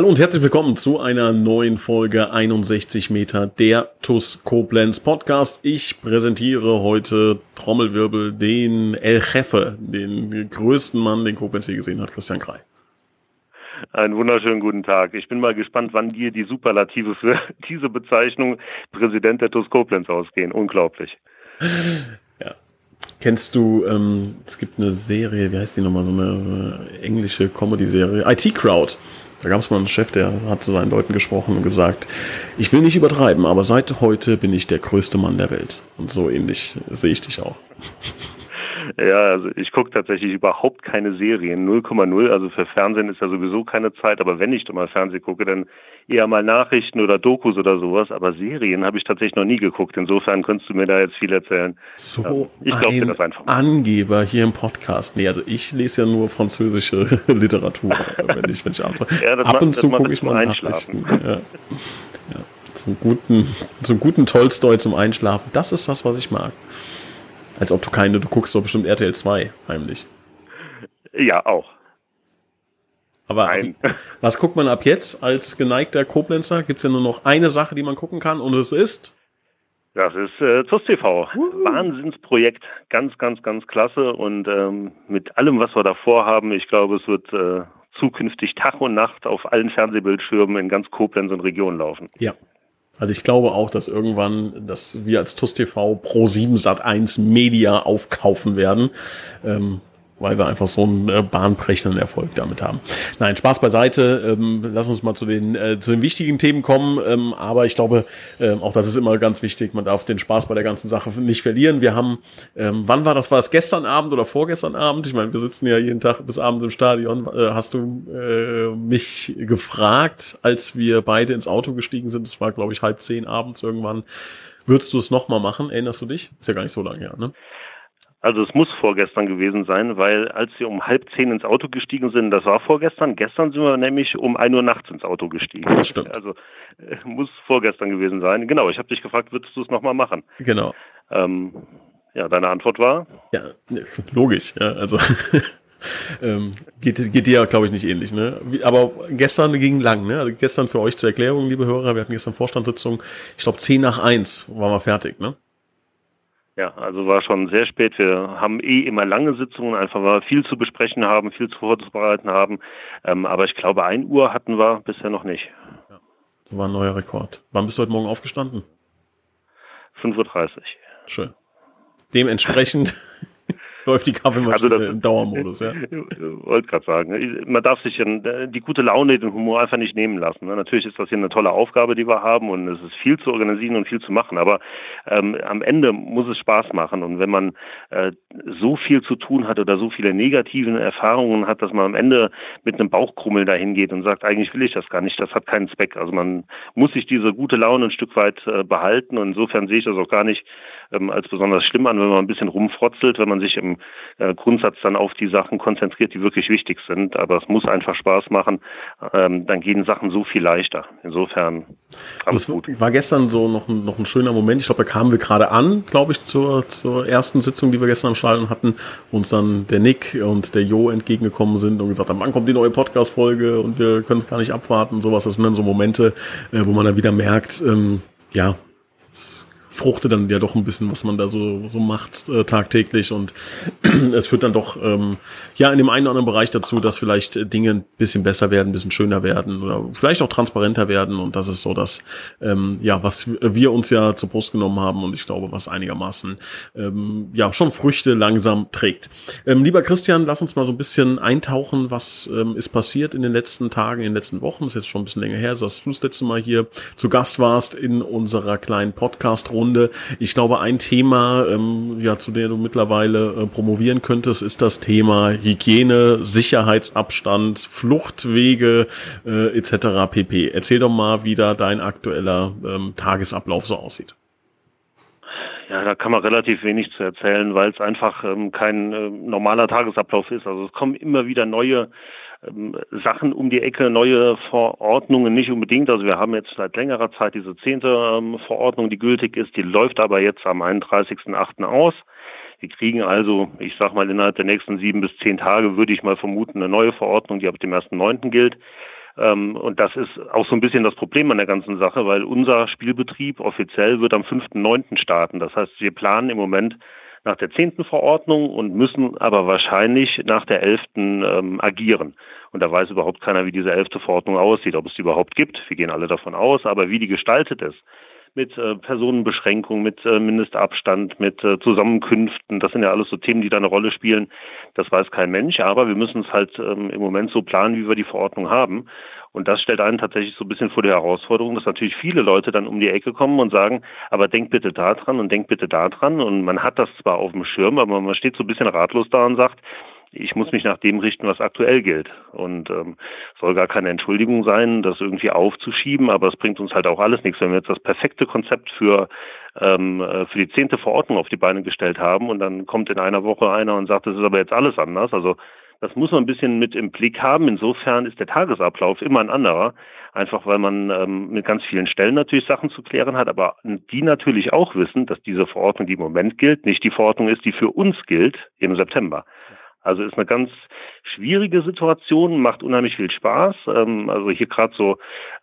Hallo und herzlich willkommen zu einer neuen Folge 61 Meter der TUS Koblenz Podcast. Ich präsentiere heute Trommelwirbel den El Jefe, den größten Mann, den Koblenz je gesehen hat, Christian Krei. Einen wunderschönen guten Tag. Ich bin mal gespannt, wann dir die Superlative für diese Bezeichnung Präsident der TUS Koblenz ausgehen. Unglaublich. Ja. Kennst du, ähm, es gibt eine Serie, wie heißt die nochmal, so eine äh, englische Comedy-Serie, IT Crowd. Da gab es mal einen Chef, der hat zu seinen Leuten gesprochen und gesagt, ich will nicht übertreiben, aber seit heute bin ich der größte Mann der Welt. Und so ähnlich sehe ich dich auch. Ja, also ich gucke tatsächlich überhaupt keine Serien, 0,0. Also für Fernsehen ist ja sowieso keine Zeit, aber wenn ich doch mal Fernsehen gucke, dann eher mal Nachrichten oder Dokus oder sowas. Aber Serien habe ich tatsächlich noch nie geguckt. Insofern könntest du mir da jetzt viel erzählen. So also ich glaub ein dir das einfach. Angeber hier im Podcast. Nee, also ich lese ja nur französische Literatur, wenn ich, wenn ich ab, ja, ab macht, und zu gucke ich mal Einschlafen. Ja. Ja. Zum guten, zum guten Tolstoi zum Einschlafen. Das ist das, was ich mag. Als ob du keine, du guckst doch bestimmt RTL 2 heimlich. Ja, auch. Aber Nein. was guckt man ab jetzt als geneigter Koblenzer? Gibt es ja nur noch eine Sache, die man gucken kann und es ist? Das ist äh, ZUS TV. Uh. Wahnsinnsprojekt. Ganz, ganz, ganz klasse. Und ähm, mit allem, was wir da vorhaben, ich glaube, es wird äh, zukünftig Tag und Nacht auf allen Fernsehbildschirmen in ganz Koblenz und Region laufen. Ja, also ich glaube auch, dass irgendwann, dass wir als TUS TV Pro 7 Sat 1 Media aufkaufen werden. Ähm, weil wir einfach so einen äh, bahnbrechenden Erfolg damit haben. Nein, Spaß beiseite. Ähm, lass uns mal zu den, äh, zu den wichtigen Themen kommen. Ähm, aber ich glaube, ähm, auch das ist immer ganz wichtig. Man darf den Spaß bei der ganzen Sache nicht verlieren. Wir haben, ähm, wann war das? War das gestern Abend oder vorgestern Abend? Ich meine, wir sitzen ja jeden Tag bis abends im Stadion. Äh, hast du äh, mich gefragt, als wir beide ins Auto gestiegen sind? Es war, glaube ich, halb zehn abends irgendwann. Würdest du es nochmal machen? Erinnerst du dich? Ist ja gar nicht so lange her, ne? Also es muss vorgestern gewesen sein, weil als wir um halb zehn ins Auto gestiegen sind, das war vorgestern, gestern sind wir nämlich um ein Uhr nachts ins Auto gestiegen. Das stimmt. Also äh, muss vorgestern gewesen sein. Genau, ich habe dich gefragt, würdest du es nochmal machen? Genau. Ähm, ja, deine Antwort war? Ja, logisch. Ja, also ähm, geht, geht dir ja, glaube ich, nicht ähnlich. Ne? Aber gestern ging lang. Ne? Also gestern für euch zur Erklärung, liebe Hörer, wir hatten gestern Vorstandssitzung, ich glaube zehn nach eins waren wir fertig. Ne? Ja, also war schon sehr spät. Wir haben eh immer lange Sitzungen, einfach weil wir viel zu besprechen haben, viel zu vorzubereiten haben. Ähm, aber ich glaube, ein Uhr hatten wir bisher noch nicht. Ja, das war ein neuer Rekord. Wann bist du heute Morgen aufgestanden? 5.30 Uhr. Schön. Dementsprechend läuft die Kaffeemaschine also im Dauermodus, ja. Wollte gerade sagen, man darf sich die gute Laune, den Humor einfach nicht nehmen lassen. Ne? Natürlich ist das hier eine tolle Aufgabe, die wir haben und es ist viel zu organisieren und viel zu machen, aber ähm, am Ende muss es Spaß machen und wenn man äh, so viel zu tun hat oder so viele negative Erfahrungen hat, dass man am Ende mit einem Bauchkrummel dahin geht und sagt, eigentlich will ich das gar nicht, das hat keinen Zweck. Also man muss sich diese gute Laune ein Stück weit äh, behalten und insofern sehe ich das auch gar nicht ähm, als besonders schlimm an, wenn man ein bisschen rumfrotzelt, wenn man sich im äh, Grundsatz dann auf die Sachen konzentriert, die wirklich wichtig sind. Aber es muss einfach Spaß machen. Ähm, dann gehen Sachen so viel leichter. Insofern alles das gut. war gestern so noch ein, noch ein schöner Moment. Ich glaube, da kamen wir gerade an, glaube ich, zur, zur ersten Sitzung, die wir gestern am Stadion hatten, wo uns dann der Nick und der Jo entgegengekommen sind und gesagt haben, wann kommt die neue Podcast-Folge und wir können es gar nicht abwarten und sowas. Das sind dann so Momente, äh, wo man dann wieder merkt, ähm, ja, fruchtet dann ja doch ein bisschen, was man da so, so macht äh, tagtäglich. Und es führt dann doch ähm, ja in dem einen oder anderen Bereich dazu, dass vielleicht Dinge ein bisschen besser werden, ein bisschen schöner werden oder vielleicht auch transparenter werden. Und das ist so das, ähm, ja, was wir uns ja zur Brust genommen haben und ich glaube, was einigermaßen ähm, ja schon Früchte langsam trägt. Ähm, lieber Christian, lass uns mal so ein bisschen eintauchen, was ähm, ist passiert in den letzten Tagen, in den letzten Wochen, ist jetzt schon ein bisschen länger her, dass du das letzte Mal hier zu Gast warst in unserer kleinen Podcast-Runde Runde. Ich glaube, ein Thema, ähm, ja, zu dem du mittlerweile äh, promovieren könntest, ist das Thema Hygiene, Sicherheitsabstand, Fluchtwege äh, etc. pp. Erzähl doch mal, wie da dein aktueller ähm, Tagesablauf so aussieht. Ja, da kann man relativ wenig zu erzählen, weil es einfach ähm, kein äh, normaler Tagesablauf ist. Also es kommen immer wieder neue ähm, Sachen um die Ecke, neue Verordnungen nicht unbedingt. Also wir haben jetzt seit längerer Zeit diese zehnte ähm, Verordnung, die gültig ist. Die läuft aber jetzt am 31.8. aus. Wir kriegen also, ich sag mal, innerhalb der nächsten sieben bis zehn Tage würde ich mal vermuten, eine neue Verordnung, die ab dem 1.9. gilt. Ähm, und das ist auch so ein bisschen das Problem an der ganzen Sache, weil unser Spielbetrieb offiziell wird am 5.9. starten. Das heißt, wir planen im Moment nach der zehnten Verordnung und müssen aber wahrscheinlich nach der elften ähm, agieren. Und da weiß überhaupt keiner, wie diese elfte Verordnung aussieht, ob es die überhaupt gibt. Wir gehen alle davon aus, aber wie die gestaltet ist, mit äh, Personenbeschränkung, mit äh, Mindestabstand, mit äh, Zusammenkünften. Das sind ja alles so Themen, die da eine Rolle spielen. Das weiß kein Mensch, aber wir müssen es halt ähm, im Moment so planen, wie wir die Verordnung haben. Und das stellt einen tatsächlich so ein bisschen vor die Herausforderung, dass natürlich viele Leute dann um die Ecke kommen und sagen, aber denk bitte da dran und denk bitte da dran. Und man hat das zwar auf dem Schirm, aber man steht so ein bisschen ratlos da und sagt, ich muss mich nach dem richten, was aktuell gilt. Und ähm, soll gar keine Entschuldigung sein, das irgendwie aufzuschieben, aber es bringt uns halt auch alles nichts, wenn wir jetzt das perfekte Konzept für ähm, äh, für die zehnte Verordnung auf die Beine gestellt haben und dann kommt in einer Woche einer und sagt, das ist aber jetzt alles anders. Also das muss man ein bisschen mit im Blick haben. Insofern ist der Tagesablauf immer ein anderer, einfach weil man ähm, mit ganz vielen Stellen natürlich Sachen zu klären hat, aber die natürlich auch wissen, dass diese Verordnung, die im Moment gilt, nicht die Verordnung ist, die für uns gilt im September. Also ist eine ganz schwierige Situation, macht unheimlich viel Spaß. Ähm, also hier gerade so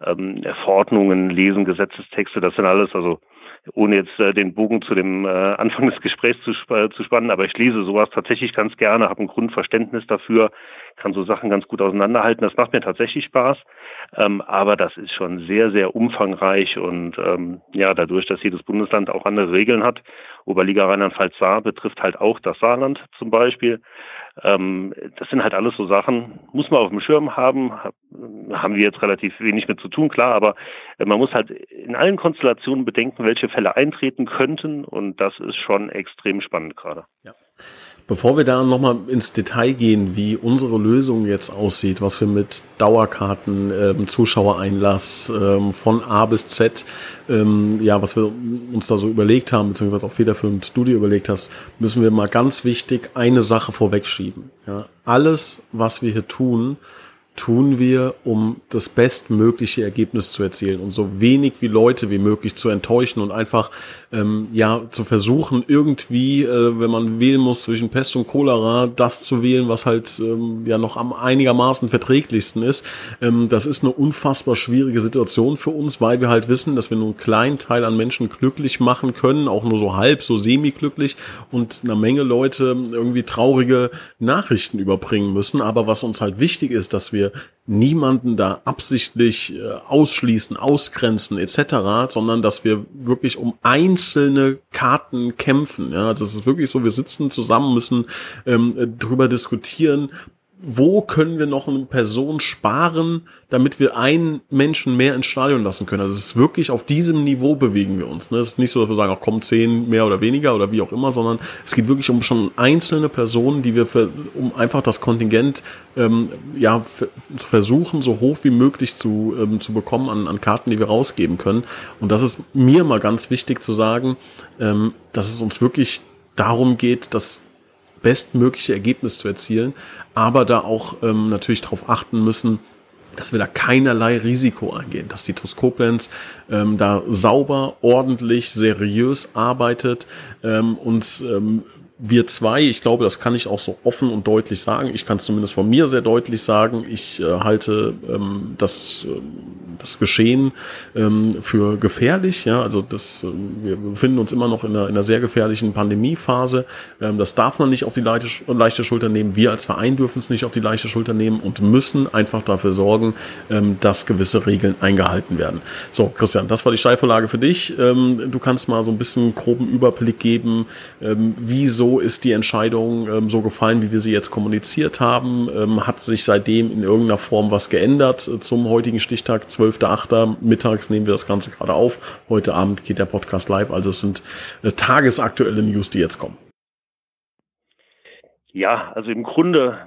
ähm, Verordnungen, Lesen, Gesetzestexte, das sind alles, also ohne jetzt äh, den Bogen zu dem äh, Anfang des Gesprächs zu, sp zu spannen, aber ich lese sowas tatsächlich ganz gerne, habe ein Grundverständnis dafür, kann so Sachen ganz gut auseinanderhalten. Das macht mir tatsächlich Spaß, ähm, aber das ist schon sehr, sehr umfangreich und ähm, ja, dadurch, dass jedes Bundesland auch andere Regeln hat, Oberliga Rheinland-Pfalz Saar betrifft halt auch das Saarland zum Beispiel. Ähm, das sind halt alles so Sachen, muss man auf dem Schirm haben, haben wir jetzt relativ wenig mit zu tun, klar, aber äh, man muss halt in allen Konstellationen bedenken, welche Fälle eintreten könnten und das ist schon extrem spannend gerade. Ja. Bevor wir da nochmal ins Detail gehen, wie unsere Lösung jetzt aussieht, was wir mit Dauerkarten, ähm, Zuschauereinlass ähm, von A bis Z, ähm, ja, was wir uns da so überlegt haben, beziehungsweise auch federführend du dir überlegt hast, müssen wir mal ganz wichtig eine Sache vorwegschieben. Ja. Alles, was wir hier tun, tun wir, um das bestmögliche Ergebnis zu erzielen, um so wenig wie Leute wie möglich zu enttäuschen und einfach ähm, ja zu versuchen, irgendwie, äh, wenn man wählen muss zwischen Pest und Cholera, das zu wählen, was halt ähm, ja noch am einigermaßen verträglichsten ist. Ähm, das ist eine unfassbar schwierige Situation für uns, weil wir halt wissen, dass wir nur einen kleinen Teil an Menschen glücklich machen können, auch nur so halb, so semi-glücklich und eine Menge Leute irgendwie traurige Nachrichten überbringen müssen. Aber was uns halt wichtig ist, dass wir niemanden da absichtlich äh, ausschließen, ausgrenzen etc., sondern dass wir wirklich um einzelne Karten kämpfen. Ja, also es ist wirklich so, wir sitzen zusammen, müssen ähm, drüber diskutieren, wo können wir noch eine Person sparen, damit wir einen Menschen mehr ins Stadion lassen können. Also es ist wirklich auf diesem Niveau bewegen wir uns. Ne? Es ist nicht so, dass wir sagen, auch kommen zehn mehr oder weniger oder wie auch immer, sondern es geht wirklich um schon einzelne Personen, die wir, für, um einfach das Kontingent ähm, ja versuchen, so hoch wie möglich zu, ähm, zu bekommen an, an Karten, die wir rausgeben können. Und das ist mir mal ganz wichtig zu sagen, ähm, dass es uns wirklich darum geht, dass bestmögliche Ergebnis zu erzielen, aber da auch ähm, natürlich darauf achten müssen, dass wir da keinerlei Risiko eingehen, dass die Toskoblenz ähm, da sauber, ordentlich, seriös arbeitet ähm, und ähm, wir zwei, ich glaube, das kann ich auch so offen und deutlich sagen. Ich kann es zumindest von mir sehr deutlich sagen. Ich äh, halte ähm, das, äh, das Geschehen ähm, für gefährlich. Ja, also das, äh, wir befinden uns immer noch in einer, in einer sehr gefährlichen Pandemiephase. Ähm, das darf man nicht auf die leichte, leichte Schulter nehmen. Wir als Verein dürfen es nicht auf die leichte Schulter nehmen und müssen einfach dafür sorgen, ähm, dass gewisse Regeln eingehalten werden. So, Christian, das war die Steilvorlage für dich. Ähm, du kannst mal so ein bisschen groben Überblick geben, ähm, wieso ist die Entscheidung ähm, so gefallen, wie wir sie jetzt kommuniziert haben? Ähm, hat sich seitdem in irgendeiner Form was geändert äh, zum heutigen Stichtag, 12.8. Mittags nehmen wir das Ganze gerade auf. Heute Abend geht der Podcast live, also es sind äh, tagesaktuelle News, die jetzt kommen. Ja, also im Grunde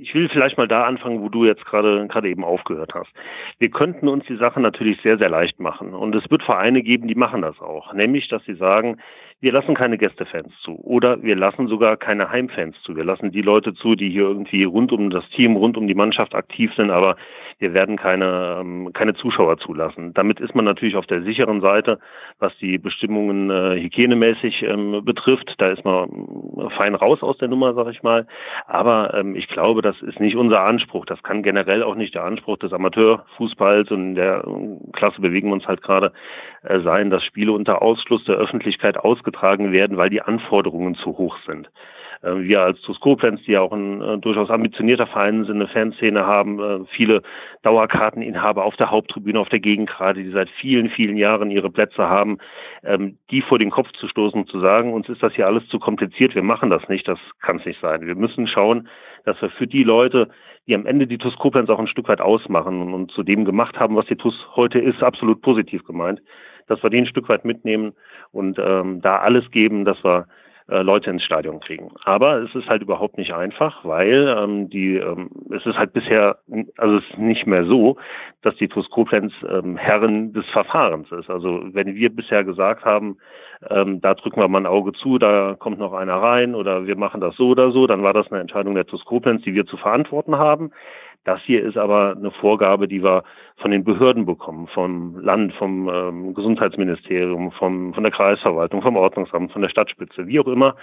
ich will vielleicht mal da anfangen, wo du jetzt gerade gerade eben aufgehört hast. Wir könnten uns die Sache natürlich sehr sehr leicht machen und es wird Vereine geben, die machen das auch, nämlich dass sie sagen, wir lassen keine Gästefans zu oder wir lassen sogar keine Heimfans zu. Wir lassen die Leute zu, die hier irgendwie rund um das Team, rund um die Mannschaft aktiv sind, aber wir werden keine, ähm, keine Zuschauer zulassen. Damit ist man natürlich auf der sicheren Seite, was die Bestimmungen äh, hygienemäßig ähm, betrifft. Da ist man äh, fein raus aus der Nummer, sag ich mal. Aber ähm, ich glaube, das ist nicht unser Anspruch. Das kann generell auch nicht der Anspruch des Amateurfußballs und der äh, Klasse bewegen wir uns halt gerade äh, sein, dass Spiele unter Ausschluss der Öffentlichkeit ausgetragen werden, weil die Anforderungen zu hoch sind. Äh, wir als TuS Koblenz, die ja auch ein äh, durchaus ambitionierter Verein sind, eine Fanszene haben, äh, viele Dauerkarteninhaber auf der Haupttribüne, auf der Gegend gerade, die seit vielen, vielen Jahren ihre Plätze haben, ähm, die vor den Kopf zu stoßen und zu sagen, uns ist das hier alles zu kompliziert, wir machen das nicht, das kann es nicht sein. Wir müssen schauen, dass wir für die Leute, die am Ende die TuS Koblenz auch ein Stück weit ausmachen und zu dem gemacht haben, was die TuS heute ist, absolut positiv gemeint, dass wir den ein Stück weit mitnehmen und ähm, da alles geben, dass wir äh, Leute ins Stadion kriegen. Aber es ist halt überhaupt nicht einfach, weil ähm, die ähm, es ist halt bisher also es ist nicht mehr so, dass die TuS Koblenz ähm, Herren des Verfahrens ist. Also wenn wir bisher gesagt haben, ähm, da drücken wir mal ein Auge zu, da kommt noch einer rein oder wir machen das so oder so, dann war das eine Entscheidung der TuS Koblenz, die wir zu verantworten haben. Das hier ist aber eine Vorgabe, die wir von den Behörden bekommen, vom Land, vom ähm, Gesundheitsministerium, vom, von der Kreisverwaltung, vom Ordnungsamt, von der Stadtspitze, wie auch immer.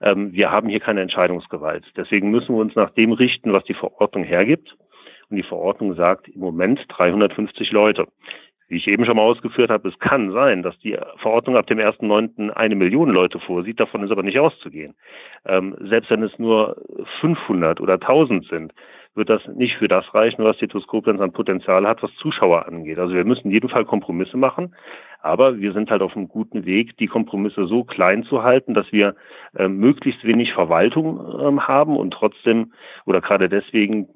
Ähm, wir haben hier keine Entscheidungsgewalt. Deswegen müssen wir uns nach dem richten, was die Verordnung hergibt. Und die Verordnung sagt im Moment 350 Leute. Wie ich eben schon mal ausgeführt habe, es kann sein, dass die Verordnung ab dem 1.9. eine Million Leute vorsieht, davon ist aber nicht auszugehen. Ähm, selbst wenn es nur 500 oder 1000 sind, wird das nicht für das reichen, was die Koblenz an Potenzial hat, was Zuschauer angeht. Also wir müssen in jedem Fall Kompromisse machen, aber wir sind halt auf einem guten Weg, die Kompromisse so klein zu halten, dass wir äh, möglichst wenig Verwaltung äh, haben und trotzdem oder gerade deswegen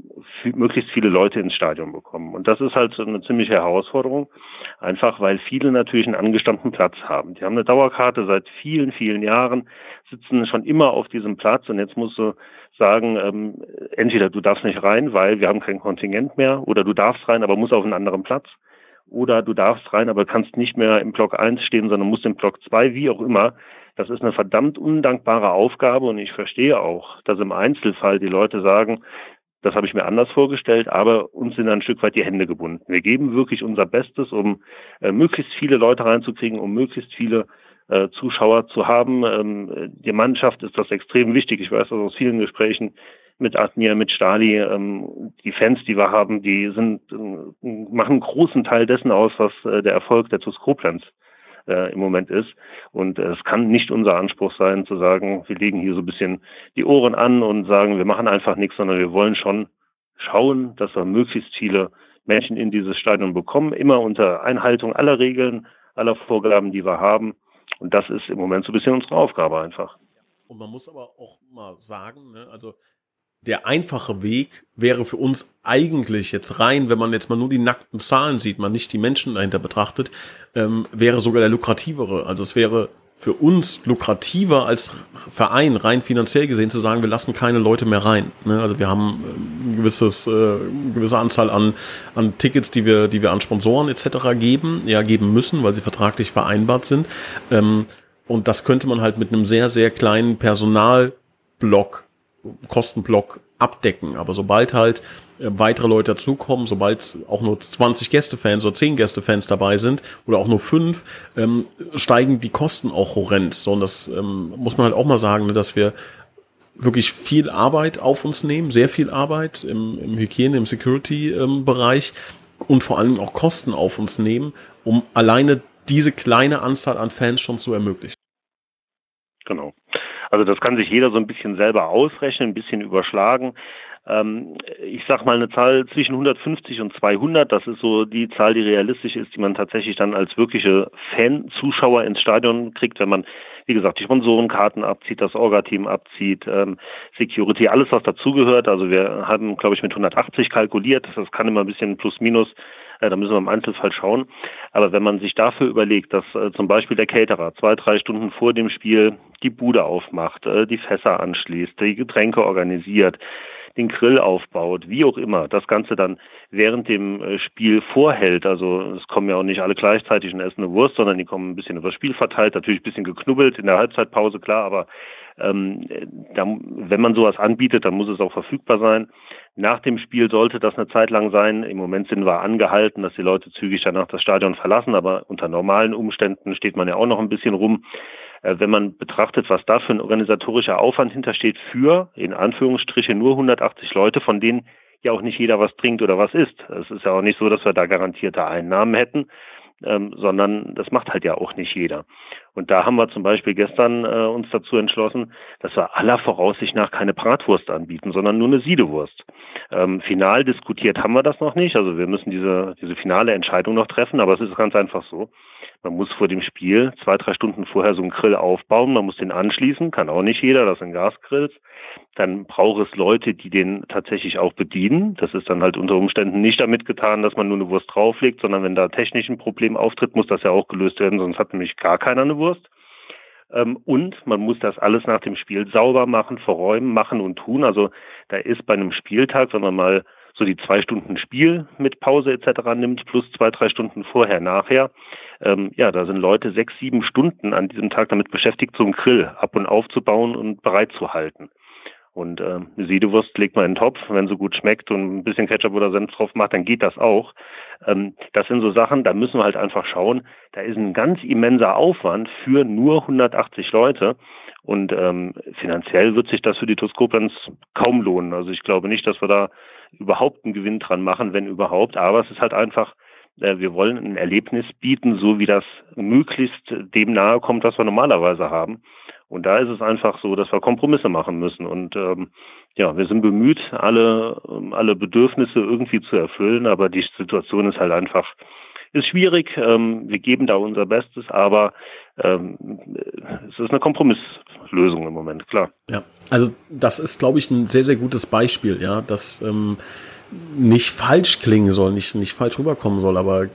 möglichst viele Leute ins Stadion bekommen. Und das ist halt so eine ziemliche Herausforderung, einfach weil viele natürlich einen angestammten Platz haben. Die haben eine Dauerkarte seit vielen, vielen Jahren, sitzen schon immer auf diesem Platz und jetzt musst du sagen, ähm, entweder du darfst nicht rein, weil wir haben kein Kontingent mehr, oder du darfst rein, aber musst auf einen anderen Platz, oder du darfst rein, aber kannst nicht mehr im Block 1 stehen, sondern musst im Block 2, wie auch immer. Das ist eine verdammt undankbare Aufgabe und ich verstehe auch, dass im Einzelfall die Leute sagen, das habe ich mir anders vorgestellt, aber uns sind ein Stück weit die Hände gebunden. Wir geben wirklich unser Bestes, um äh, möglichst viele Leute reinzukriegen, um möglichst viele äh, Zuschauer zu haben. Ähm, die Mannschaft ist das extrem wichtig. Ich weiß das aus vielen Gesprächen mit Admir, mit Stali. Ähm, die Fans, die wir haben, die sind, äh, machen einen großen Teil dessen aus, was äh, der Erfolg der TuS Koblenz äh, im Moment ist. Und äh, es kann nicht unser Anspruch sein, zu sagen, wir legen hier so ein bisschen die Ohren an und sagen, wir machen einfach nichts, sondern wir wollen schon schauen, dass wir möglichst viele Menschen in dieses Stadion bekommen, immer unter Einhaltung aller Regeln, aller Vorgaben, die wir haben. Und das ist im Moment so ein bisschen unsere Aufgabe einfach. Und man muss aber auch mal sagen, ne, also der einfache Weg wäre für uns eigentlich jetzt rein, wenn man jetzt mal nur die nackten Zahlen sieht, man nicht die Menschen dahinter betrachtet, ähm, wäre sogar der lukrativere. Also es wäre für uns lukrativer als Verein rein finanziell gesehen zu sagen, wir lassen keine Leute mehr rein. Ne? Also wir haben ähm, ein gewisses, äh, eine gewisse Anzahl an, an Tickets, die wir, die wir an Sponsoren etc. geben, ja geben müssen, weil sie vertraglich vereinbart sind. Ähm, und das könnte man halt mit einem sehr, sehr kleinen Personalblock, Kostenblock abdecken. Aber sobald halt äh, weitere Leute dazukommen, sobald auch nur 20 Gästefans oder 10 Gästefans dabei sind oder auch nur 5, ähm, steigen die Kosten auch horrend. So, und das ähm, muss man halt auch mal sagen, ne, dass wir wirklich viel Arbeit auf uns nehmen, sehr viel Arbeit im, im Hygiene, im Security-Bereich ähm, und vor allem auch Kosten auf uns nehmen, um alleine diese kleine Anzahl an Fans schon zu ermöglichen. Genau. Also das kann sich jeder so ein bisschen selber ausrechnen, ein bisschen überschlagen. Ähm, ich sag mal eine Zahl zwischen 150 und 200, das ist so die Zahl, die realistisch ist, die man tatsächlich dann als wirkliche Fan-Zuschauer ins Stadion kriegt, wenn man, wie gesagt, die Sponsorenkarten abzieht, das Orga-Team abzieht, ähm, Security, alles was dazugehört. Also wir haben, glaube ich, mit 180 kalkuliert. Das kann immer ein bisschen plus minus äh, da müssen wir im Einzelfall schauen. Aber wenn man sich dafür überlegt, dass äh, zum Beispiel der Caterer zwei, drei Stunden vor dem Spiel die Bude aufmacht, äh, die Fässer anschließt, die Getränke organisiert, den Grill aufbaut, wie auch immer, das Ganze dann während dem äh, Spiel vorhält. Also es kommen ja auch nicht alle gleichzeitig und essen eine Wurst, sondern die kommen ein bisschen über das Spiel verteilt, natürlich ein bisschen geknubbelt in der Halbzeitpause, klar, aber ähm, da, wenn man sowas anbietet, dann muss es auch verfügbar sein. Nach dem Spiel sollte das eine Zeit lang sein. Im Moment sind wir angehalten, dass die Leute zügig danach das Stadion verlassen, aber unter normalen Umständen steht man ja auch noch ein bisschen rum. Äh, wenn man betrachtet, was da für ein organisatorischer Aufwand hintersteht für, in Anführungsstriche, nur 180 Leute, von denen ja auch nicht jeder was trinkt oder was isst. Es ist ja auch nicht so, dass wir da garantierte Einnahmen hätten, ähm, sondern das macht halt ja auch nicht jeder. Und da haben wir zum Beispiel gestern äh, uns dazu entschlossen, dass wir aller Voraussicht nach keine Bratwurst anbieten, sondern nur eine Siedewurst. Ähm, final diskutiert haben wir das noch nicht, also wir müssen diese, diese finale Entscheidung noch treffen, aber es ist ganz einfach so. Man muss vor dem Spiel zwei, drei Stunden vorher so einen Grill aufbauen, man muss den anschließen, kann auch nicht jeder, das sind Gasgrills. Dann braucht es Leute, die den tatsächlich auch bedienen. Das ist dann halt unter Umständen nicht damit getan, dass man nur eine Wurst drauflegt, sondern wenn da technisch ein Problem auftritt, muss das ja auch gelöst werden, sonst hat nämlich gar keiner eine Wurst. Ähm, und man muss das alles nach dem Spiel sauber machen, verräumen, machen und tun. Also da ist bei einem Spieltag, wenn man mal so die zwei Stunden Spiel mit Pause etc. nimmt, plus zwei, drei Stunden vorher, nachher. Ähm, ja, da sind Leute sechs, sieben Stunden an diesem Tag damit beschäftigt, so einen Grill ab und aufzubauen und bereit zu halten. Und äh, Siedewurst legt man in den Topf, wenn sie gut schmeckt und ein bisschen Ketchup oder Senf drauf macht, dann geht das auch. Ähm, das sind so Sachen, da müssen wir halt einfach schauen. Da ist ein ganz immenser Aufwand für nur 180 Leute. Und ähm, finanziell wird sich das für die TuS kaum lohnen. Also ich glaube nicht, dass wir da überhaupt einen Gewinn dran machen, wenn überhaupt. Aber es ist halt einfach, äh, wir wollen ein Erlebnis bieten, so wie das möglichst dem nahe kommt, was wir normalerweise haben. Und da ist es einfach so, dass wir Kompromisse machen müssen. Und ähm, ja, wir sind bemüht, alle, alle Bedürfnisse irgendwie zu erfüllen, aber die Situation ist halt einfach, ist schwierig. Ähm, wir geben da unser Bestes, aber ähm, es ist eine Kompromisslösung im Moment, klar. Ja, also das ist, glaube ich, ein sehr, sehr gutes Beispiel, ja, dass ähm, nicht falsch klingen soll, nicht, nicht falsch rüberkommen soll, aber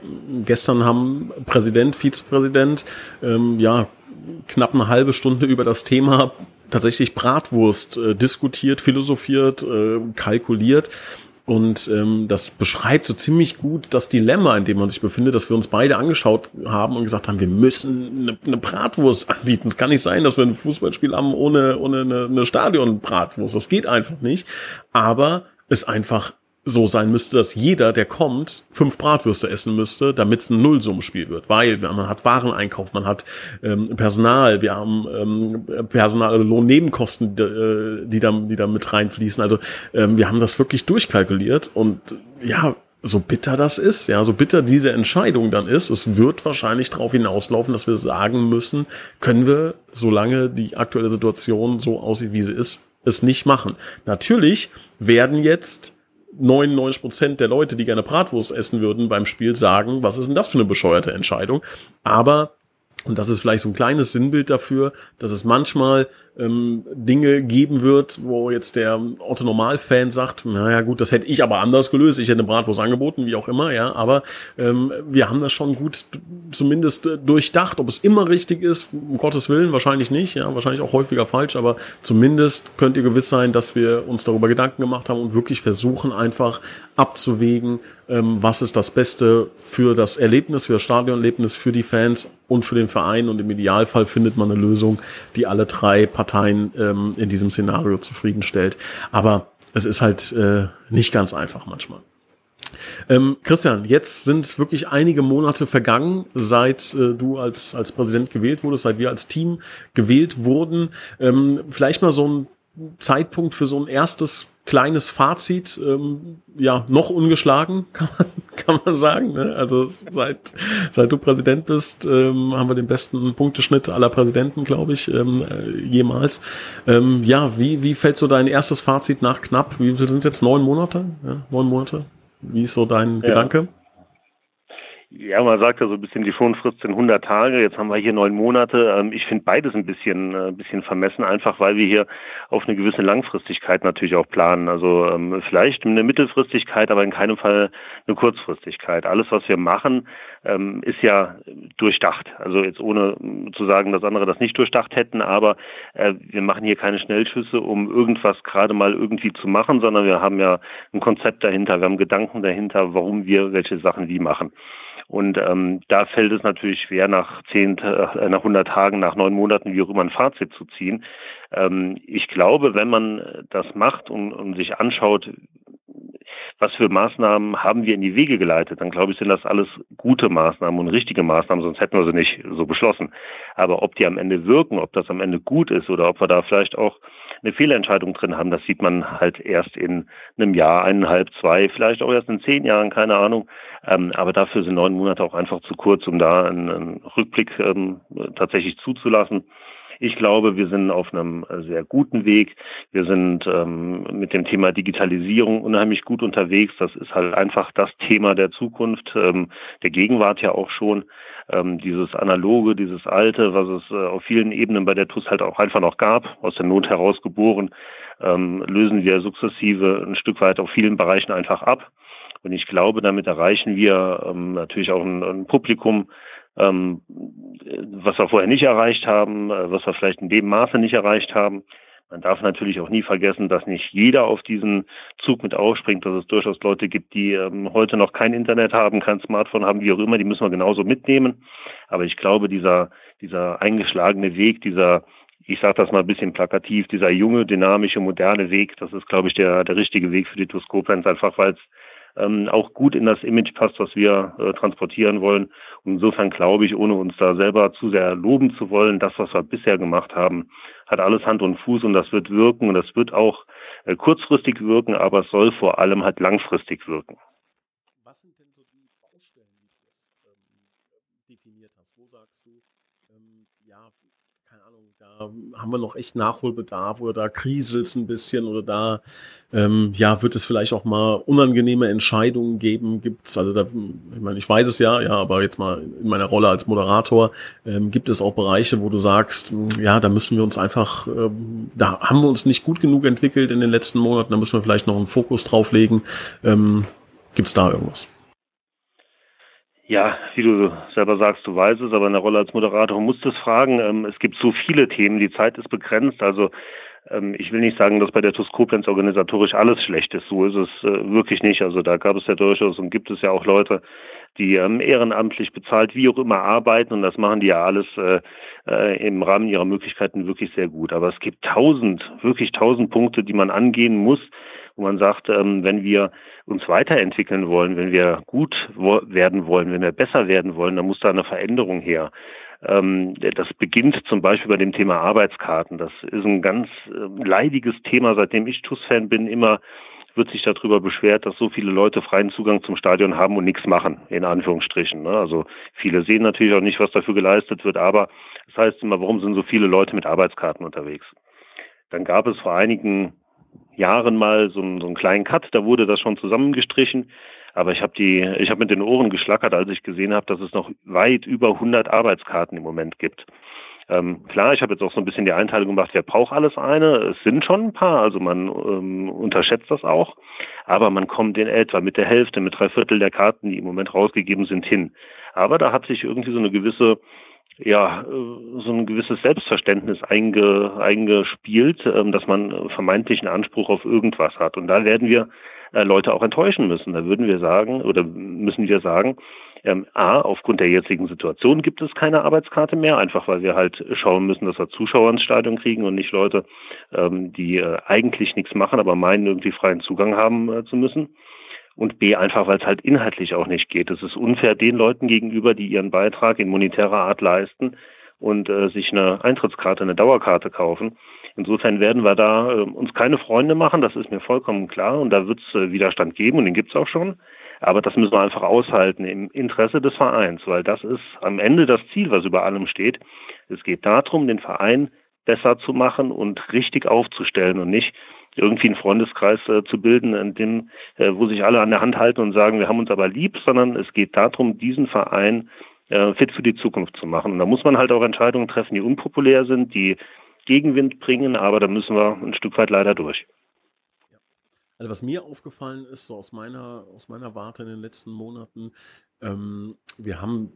gestern haben Präsident, Vizepräsident, ähm, ja, knapp eine halbe Stunde über das Thema tatsächlich Bratwurst äh, diskutiert, philosophiert, äh, kalkuliert. Und ähm, das beschreibt so ziemlich gut das Dilemma, in dem man sich befindet, dass wir uns beide angeschaut haben und gesagt haben, wir müssen eine, eine Bratwurst anbieten. Es kann nicht sein, dass wir ein Fußballspiel haben ohne, ohne eine, eine Stadion-Bratwurst. Das geht einfach nicht. Aber es einfach so sein müsste, dass jeder, der kommt, fünf Bratwürste essen müsste, damit es ein Nullsummenspiel wird. Weil man hat Wareneinkauf, man hat ähm, Personal, wir haben ähm, Personal, also Lohnnebenkosten, die, äh, die, da, die da mit reinfließen. Also ähm, wir haben das wirklich durchkalkuliert und ja, so bitter das ist, ja, so bitter diese Entscheidung dann ist, es wird wahrscheinlich darauf hinauslaufen, dass wir sagen müssen, können wir, solange die aktuelle Situation so aussieht, wie sie ist, es nicht machen. Natürlich werden jetzt 99 Prozent der Leute, die gerne Bratwurst essen würden beim Spiel, sagen, was ist denn das für eine bescheuerte Entscheidung? Aber und das ist vielleicht so ein kleines Sinnbild dafür, dass es manchmal ähm, Dinge geben wird, wo jetzt der Otto-Normal-Fan sagt, naja gut, das hätte ich aber anders gelöst, ich hätte eine Bratwurst angeboten, wie auch immer, ja, aber ähm, wir haben das schon gut zumindest äh, durchdacht, ob es immer richtig ist, um Gottes Willen, wahrscheinlich nicht, ja, wahrscheinlich auch häufiger falsch, aber zumindest könnt ihr gewiss sein, dass wir uns darüber Gedanken gemacht haben und wirklich versuchen einfach abzuwägen, ähm, was ist das Beste für das Erlebnis, für das Stadionerlebnis, für die Fans und für den Verein und im Idealfall findet man eine Lösung, die alle drei Parteien ähm, in diesem Szenario zufriedenstellt. Aber es ist halt äh, nicht ganz einfach manchmal. Ähm, Christian, jetzt sind wirklich einige Monate vergangen, seit äh, du als, als Präsident gewählt wurdest, seit wir als Team gewählt wurden. Ähm, vielleicht mal so ein Zeitpunkt für so ein erstes kleines Fazit, ähm, ja, noch ungeschlagen, kann man, kann man sagen. Ne? Also seit, seit du Präsident bist, ähm, haben wir den besten Punkteschnitt aller Präsidenten, glaube ich, ähm, äh, jemals. Ähm, ja, wie, wie fällt so dein erstes Fazit nach knapp, wie viel sind es jetzt? Neun Monate? Ja, neun Monate? Wie ist so dein ja. Gedanke? Ja, man sagt ja so ein bisschen, die Schonfrist sind 100 Tage, jetzt haben wir hier neun Monate. Ähm, ich finde beides ein bisschen, ein äh, bisschen vermessen, einfach weil wir hier auf eine gewisse Langfristigkeit natürlich auch planen. Also ähm, vielleicht eine Mittelfristigkeit, aber in keinem Fall eine Kurzfristigkeit. Alles, was wir machen, ähm, ist ja durchdacht. Also jetzt ohne zu sagen, dass andere das nicht durchdacht hätten, aber äh, wir machen hier keine Schnellschüsse, um irgendwas gerade mal irgendwie zu machen, sondern wir haben ja ein Konzept dahinter, wir haben Gedanken dahinter, warum wir welche Sachen wie machen. Und ähm, da fällt es natürlich schwer, nach zehn, äh, nach 100 Tagen, nach neun Monaten, wie auch immer, ein Fazit zu ziehen. Ähm, ich glaube, wenn man das macht und, und sich anschaut, was für Maßnahmen haben wir in die Wege geleitet, dann glaube ich, sind das alles gute Maßnahmen und richtige Maßnahmen, sonst hätten wir sie nicht so beschlossen. Aber ob die am Ende wirken, ob das am Ende gut ist oder ob wir da vielleicht auch eine Fehlentscheidung drin haben, das sieht man halt erst in einem Jahr, eineinhalb, zwei, vielleicht auch erst in zehn Jahren, keine Ahnung. Ähm, aber dafür sind neun Monate auch einfach zu kurz, um da einen, Rückblick ähm, tatsächlich zuzulassen. Ich glaube, wir sind auf einem sehr guten Weg. Wir sind ähm, mit dem Thema Digitalisierung unheimlich gut unterwegs. Das ist halt einfach das Thema der Zukunft, ähm, der Gegenwart ja auch schon. Ähm, dieses Analoge, dieses Alte, was es äh, auf vielen Ebenen bei der TUS halt auch einfach noch gab, aus der Not heraus geboren, ähm, lösen wir sukzessive ein Stück weit auf vielen Bereichen einfach ab. Und ich glaube, damit erreichen wir ähm, natürlich auch ein, ein Publikum, ähm, was wir vorher nicht erreicht haben, äh, was wir vielleicht in dem Maße nicht erreicht haben. Man darf natürlich auch nie vergessen, dass nicht jeder auf diesen Zug mit aufspringt, dass es durchaus Leute gibt, die ähm, heute noch kein Internet haben, kein Smartphone haben, wie auch immer, die müssen wir genauso mitnehmen. Aber ich glaube, dieser, dieser eingeschlagene Weg, dieser, ich sage das mal ein bisschen plakativ, dieser junge, dynamische, moderne Weg, das ist, glaube ich, der, der richtige Weg für die TUS Koblenz, einfach weil es ähm, auch gut in das Image passt, was wir äh, transportieren wollen. Und insofern glaube ich, ohne uns da selber zu sehr loben zu wollen, das, was wir bisher gemacht haben, hat alles Hand und Fuß und das wird wirken und das wird auch äh, kurzfristig wirken, aber es soll vor allem halt langfristig wirken. Was sind denn so die Baustellen, die du jetzt ähm, definiert hast? Wo sagst du, ähm, ja, keine Ahnung, da haben wir noch echt Nachholbedarf oder da kriselt es ein bisschen oder da ähm, ja, wird es vielleicht auch mal unangenehme Entscheidungen geben, gibt's, also da, ich meine, ich weiß es ja, ja, aber jetzt mal in meiner Rolle als Moderator, ähm, gibt es auch Bereiche, wo du sagst, ja, da müssen wir uns einfach, ähm, da haben wir uns nicht gut genug entwickelt in den letzten Monaten, da müssen wir vielleicht noch einen Fokus drauf legen. Ähm, gibt's da irgendwas? Ja, wie du selber sagst, du weißt es, aber in der Rolle als Moderator musst du es fragen. Ähm, es gibt so viele Themen, die Zeit ist begrenzt. Also ähm, ich will nicht sagen, dass bei der TUS Koblenz organisatorisch alles schlecht ist. So ist es äh, wirklich nicht. Also da gab es ja durchaus und gibt es ja auch Leute, die ähm, ehrenamtlich bezahlt, wie auch immer arbeiten und das machen die ja alles äh, äh, im Rahmen ihrer Möglichkeiten wirklich sehr gut. Aber es gibt tausend, wirklich tausend Punkte, die man angehen muss, wo man sagt, ähm, wenn wir uns weiterentwickeln wollen, wenn wir gut werden wollen, wenn wir besser werden wollen, dann muss da eine Veränderung her. Ähm, das beginnt zum Beispiel bei dem Thema Arbeitskarten. Das ist ein ganz äh, leidiges Thema, seitdem ich TUS-Fan bin, immer wird sich darüber beschwert, dass so viele Leute freien Zugang zum Stadion haben und nichts machen, in Anführungsstrichen. Ne? Also viele sehen natürlich auch nicht, was dafür geleistet wird, aber das heißt immer, warum sind so viele Leute mit Arbeitskarten unterwegs? Dann gab es vor einigen Jahren mal so einen, so einen kleinen Cut, da wurde das schon zusammengestrichen. Aber ich habe die, ich habe mit den Ohren geschlackert, als ich gesehen habe, dass es noch weit über 100 Arbeitskarten im Moment gibt. Ähm, klar, ich habe jetzt auch so ein bisschen die Einteilung gemacht, wer braucht alles eine? Es sind schon ein paar, also man ähm, unterschätzt das auch, aber man kommt in etwa mit der Hälfte, mit drei Viertel der Karten, die im Moment rausgegeben sind, hin. Aber da hat sich irgendwie so eine gewisse ja, äh, so ein gewisses Selbstverständnis einge, eingespielt, ähm, dass man vermeintlichen Anspruch auf irgendwas hat. Und da werden wir äh, Leute auch enttäuschen müssen. Da würden wir sagen oder müssen wir sagen, ähm, A, aufgrund der jetzigen Situation gibt es keine Arbeitskarte mehr, einfach weil wir halt schauen müssen, dass wir Zuschauer ins Stadion kriegen und nicht Leute, ähm, die äh, eigentlich nichts machen, aber meinen, irgendwie freien Zugang haben äh, zu müssen und B einfach, weil es halt inhaltlich auch nicht geht. Es ist unfair den Leuten gegenüber, die ihren Beitrag in monetärer Art leisten und äh, sich eine Eintrittskarte, eine Dauerkarte kaufen. Insofern werden wir da äh, uns keine Freunde machen, das ist mir vollkommen klar und da wird es äh, Widerstand geben und den gibt es auch schon. Aber das müssen wir einfach aushalten im Interesse des Vereins, weil das ist am Ende das Ziel, was über allem steht. Es geht darum, den Verein besser zu machen und richtig aufzustellen und nicht irgendwie einen Freundeskreis äh, zu bilden, in dem, äh, wo sich alle an der Hand halten und sagen, wir haben uns aber lieb, sondern es geht darum, diesen Verein äh, fit für die Zukunft zu machen. Und da muss man halt auch Entscheidungen treffen, die unpopulär sind, die Gegenwind bringen, aber da müssen wir ein Stück weit leider durch. Also was mir aufgefallen ist, so aus meiner, aus meiner Warte in den letzten Monaten, ähm, wir haben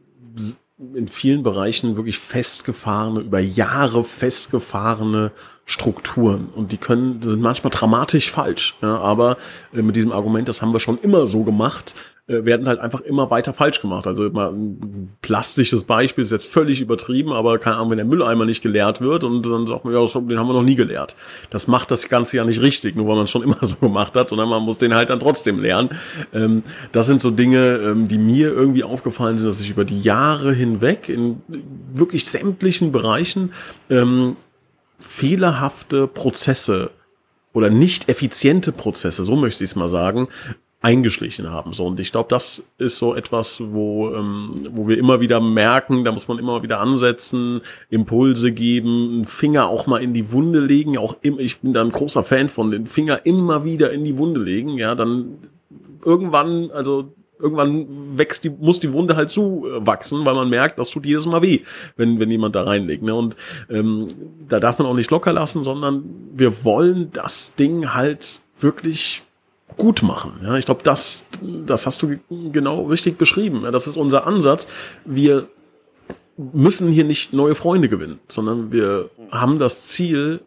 in vielen Bereichen wirklich festgefahrene, über Jahre festgefahrene Strukturen. Und die können, die sind manchmal dramatisch falsch, ja, aber äh, mit diesem Argument, das haben wir schon immer so gemacht, werden halt einfach immer weiter falsch gemacht. Also mal ein plastisches Beispiel ist jetzt völlig übertrieben, aber keine Ahnung, wenn der Mülleimer nicht geleert wird und dann sagt man, ja, den haben wir noch nie geleert. Das macht das Ganze ja nicht richtig, nur weil man es schon immer so gemacht hat, sondern man muss den halt dann trotzdem lernen. Ähm, das sind so Dinge, ähm, die mir irgendwie aufgefallen sind, dass ich über die Jahre hinweg in wirklich sämtlichen Bereichen ähm, fehlerhafte Prozesse oder nicht effiziente Prozesse, so möchte ich es mal sagen, eingeschlichen haben. So und ich glaube, das ist so etwas, wo ähm, wo wir immer wieder merken, da muss man immer wieder ansetzen, Impulse geben, einen Finger auch mal in die Wunde legen. Auch im, ich bin da ein großer Fan von den Finger immer wieder in die Wunde legen. Ja, dann irgendwann, also irgendwann wächst die, muss die Wunde halt zuwachsen, weil man merkt, das tut jedes Mal weh, wenn, wenn jemand da reinlegt. Ne? Und ähm, da darf man auch nicht locker lassen, sondern wir wollen das Ding halt wirklich gut machen. Ja, ich glaube, das, das hast du genau richtig beschrieben. Ja, das ist unser Ansatz. Wir müssen hier nicht neue Freunde gewinnen, sondern wir haben das Ziel,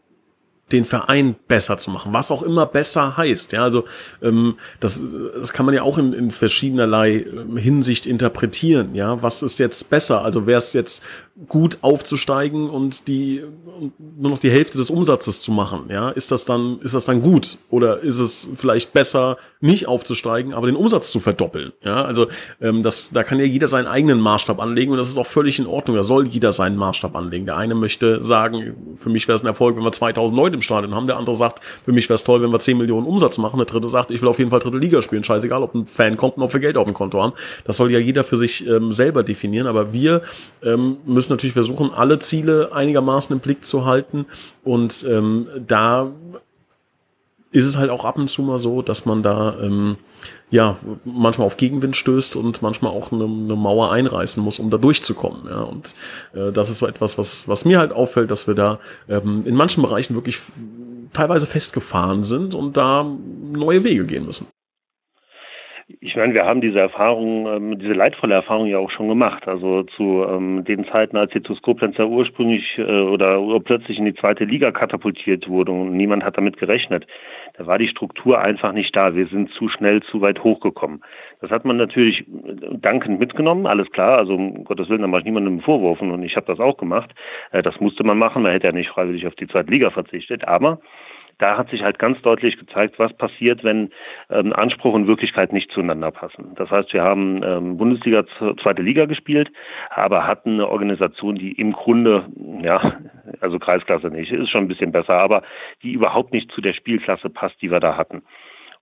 den Verein besser zu machen, was auch immer besser heißt. Ja, also ähm, das, das kann man ja auch in, in verschiedenerlei ähm, Hinsicht interpretieren. Ja, was ist jetzt besser? Also wäre es jetzt gut aufzusteigen und die nur noch die Hälfte des Umsatzes zu machen? Ja, ist das dann ist das dann gut oder ist es vielleicht besser nicht aufzusteigen, aber den Umsatz zu verdoppeln? Ja, also ähm, das da kann ja jeder seinen eigenen Maßstab anlegen und das ist auch völlig in Ordnung. Da soll jeder seinen Maßstab anlegen. Der eine möchte sagen, für mich wäre es ein Erfolg, wenn wir 2000 Leute im Stadion haben. Der andere sagt, für mich wäre es toll, wenn wir 10 Millionen Umsatz machen. Der dritte sagt, ich will auf jeden Fall dritte Liga spielen. Scheißegal, ob ein Fan kommt und ob wir Geld auf dem Konto haben. Das soll ja jeder für sich ähm, selber definieren. Aber wir ähm, müssen natürlich versuchen, alle Ziele einigermaßen im Blick zu halten. Und ähm, da ist es halt auch ab und zu mal so, dass man da ähm, ja manchmal auf Gegenwind stößt und manchmal auch eine, eine Mauer einreißen muss, um da durchzukommen. Ja. Und äh, das ist so etwas, was, was mir halt auffällt, dass wir da ähm, in manchen Bereichen wirklich teilweise festgefahren sind und da neue Wege gehen müssen ich meine, wir haben diese Erfahrung, ähm, diese leidvolle Erfahrung ja auch schon gemacht. Also zu ähm, den Zeiten, als die TuS Koblenz ursprünglich äh, oder plötzlich in die zweite Liga katapultiert wurde und niemand hat damit gerechnet. Da war die Struktur einfach nicht da. Wir sind zu schnell, zu weit hochgekommen. Das hat man natürlich dankend mitgenommen, alles klar. Also um Gottes Willen, da mache ich niemandem vorworfen und ich habe das auch gemacht. Äh, das musste man machen. Man hätte ja nicht freiwillig auf die zweite Liga verzichtet. Aber da hat sich halt ganz deutlich gezeigt, was passiert, wenn ähm, Anspruch und Wirklichkeit nicht zueinander passen. Das heißt, wir haben ähm, Bundesliga, zweite Liga gespielt, aber hatten eine Organisation, die im Grunde, ja, also Kreisklasse nicht, ist schon ein bisschen besser, aber die überhaupt nicht zu der Spielklasse passt, die wir da hatten.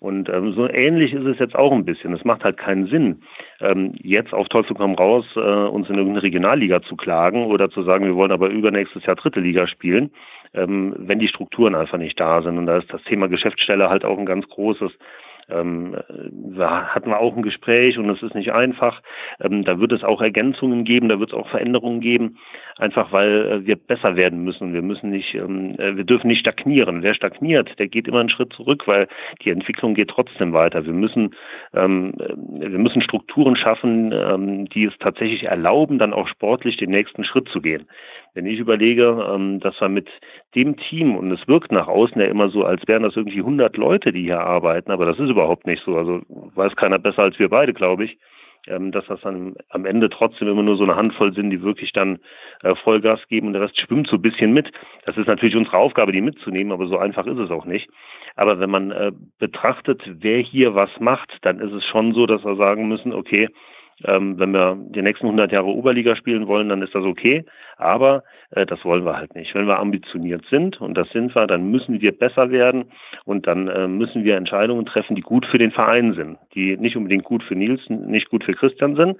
Und ähm, so ähnlich ist es jetzt auch ein bisschen. Es macht halt keinen Sinn, ähm, jetzt auf Teufel komm raus, äh, uns in irgendeine Regionalliga zu klagen oder zu sagen, wir wollen aber übernächstes Jahr dritte Liga spielen, ähm, wenn die Strukturen einfach nicht da sind. Und da ist das Thema Geschäftsstelle halt auch ein ganz großes. Ähm, da hatten wir auch ein Gespräch und es ist nicht einfach. Ähm, da wird es auch Ergänzungen geben, da wird es auch Veränderungen geben, einfach weil äh, wir besser werden müssen. Wir müssen nicht, ähm, äh, wir dürfen nicht stagnieren. Wer stagniert, der geht immer einen Schritt zurück, weil die Entwicklung geht trotzdem weiter. Wir müssen, ähm, äh, wir müssen Strukturen schaffen, ähm, die es tatsächlich erlauben, dann auch sportlich den nächsten Schritt zu gehen. Wenn ich überlege, dass wir mit dem Team, und es wirkt nach außen ja immer so, als wären das irgendwie 100 Leute, die hier arbeiten, aber das ist überhaupt nicht so. Also weiß keiner besser als wir beide, glaube ich, ähm, dass das dann am Ende trotzdem immer nur so eine Handvoll sind, die wirklich dann äh, Vollgas geben und der Rest schwimmt so ein bisschen mit. Das ist natürlich unsere Aufgabe, die mitzunehmen, aber so einfach ist es auch nicht. Aber wenn man äh, betrachtet, wer hier was macht, dann ist es schon so, dass wir sagen müssen, okay, ähm, wenn wir die nächsten 100 Jahre Oberliga spielen wollen, dann ist das okay. Aber äh, das wollen wir halt nicht. Wenn wir ambitioniert sind, und das sind wir, dann müssen wir besser werden und dann äh, müssen wir Entscheidungen treffen, die gut für den Verein sind, die nicht unbedingt gut für Nils, nicht gut für Christian sind,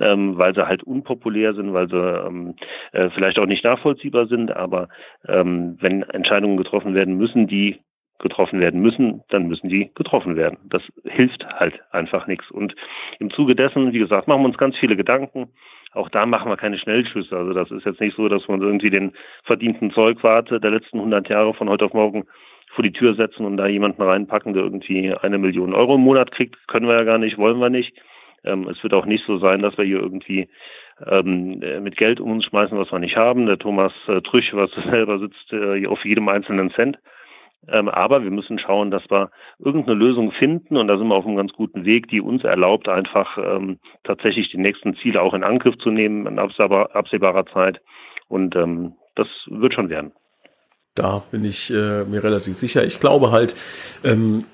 ähm, weil sie halt unpopulär sind, weil sie ähm, äh, vielleicht auch nicht nachvollziehbar sind. Aber ähm, wenn Entscheidungen getroffen werden müssen, die getroffen werden müssen, dann müssen die getroffen werden. Das hilft halt einfach nichts. Und im Zuge dessen, wie gesagt, machen wir uns ganz viele Gedanken. Auch da machen wir keine Schnellschüsse. Also das ist jetzt nicht so, dass wir uns irgendwie den verdienten Zeugwart der letzten 100 Jahre von heute auf morgen vor die Tür setzen und da jemanden reinpacken, der irgendwie eine Million Euro im Monat kriegt. Können wir ja gar nicht, wollen wir nicht. Ähm, es wird auch nicht so sein, dass wir hier irgendwie ähm, mit Geld um uns schmeißen, was wir nicht haben. Der Thomas äh, Trüch, was selber sitzt, äh, auf jedem einzelnen Cent. Ähm, aber wir müssen schauen, dass wir irgendeine Lösung finden und da sind wir auf einem ganz guten Weg, die uns erlaubt, einfach ähm, tatsächlich die nächsten Ziele auch in Angriff zu nehmen in absehbarer, absehbarer Zeit. Und ähm, das wird schon werden. Da bin ich äh, mir relativ sicher. Ich glaube halt, ähm,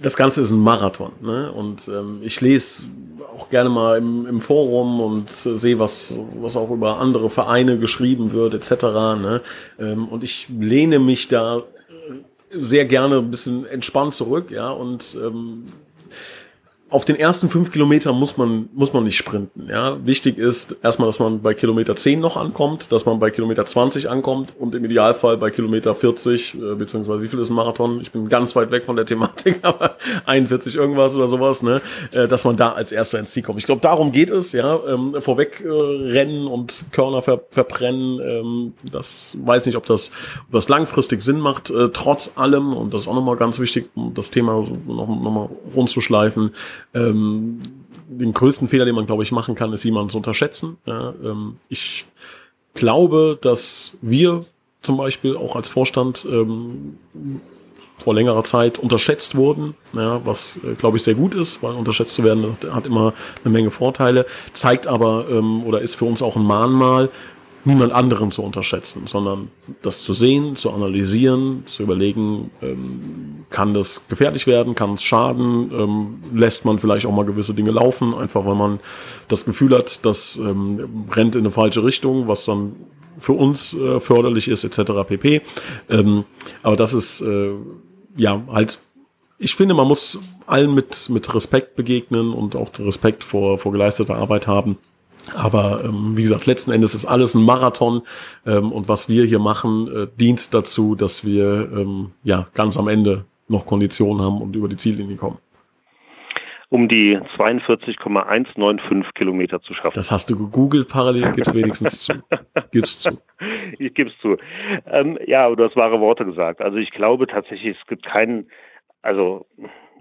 das Ganze ist ein Marathon. Ne? Und ähm, ich lese auch gerne mal im, im Forum und äh, sehe, was, was auch über andere Vereine geschrieben wird, etc. Ne? Ähm, und ich lehne mich da sehr gerne ein bisschen entspannt zurück, ja, und ähm, auf den ersten fünf Kilometern muss man, muss man nicht sprinten. Ja. Wichtig ist erstmal, dass man bei Kilometer 10 noch ankommt, dass man bei Kilometer 20 ankommt und im Idealfall bei Kilometer 40, äh, beziehungsweise wie viel ist ein Marathon? Ich bin ganz weit weg von der Thematik, aber 41 irgendwas oder sowas, ne, äh, dass man da als erster ins Ziel kommt. Ich glaube, darum geht es, ja. Ähm, vorweg äh, rennen und Körner ver verbrennen. Ähm, das weiß nicht, ob das, ob das langfristig Sinn macht, äh, trotz allem, und das ist auch nochmal ganz wichtig, um das Thema noch, noch mal rund zu schleifen ähm, den größten Fehler, den man, glaube ich, machen kann, ist jemanden zu unterschätzen. Ja, ähm, ich glaube, dass wir zum Beispiel auch als Vorstand ähm, vor längerer Zeit unterschätzt wurden, ja, was äh, glaube ich sehr gut ist, weil unterschätzt zu werden hat immer eine Menge Vorteile, zeigt aber ähm, oder ist für uns auch ein Mahnmal, niemand anderen zu unterschätzen, sondern das zu sehen, zu analysieren, zu überlegen, ähm, kann das gefährlich werden, kann es schaden, ähm, lässt man vielleicht auch mal gewisse Dinge laufen, einfach weil man das Gefühl hat, das ähm, rennt in eine falsche Richtung, was dann für uns äh, förderlich ist, etc. pp. Ähm, aber das ist äh, ja halt, ich finde, man muss allen mit, mit Respekt begegnen und auch Respekt vor, vor geleisteter Arbeit haben. Aber ähm, wie gesagt, letzten Endes ist alles ein Marathon ähm, und was wir hier machen, äh, dient dazu, dass wir ähm, ja ganz am Ende noch Konditionen haben und über die Ziellinie kommen. Um die 42,195 Kilometer zu schaffen. Das hast du gegoogelt parallel, gib's wenigstens zu. Gib's zu. Ich gebe es zu. Ähm, ja, du hast wahre Worte gesagt. Also ich glaube tatsächlich, es gibt keinen, also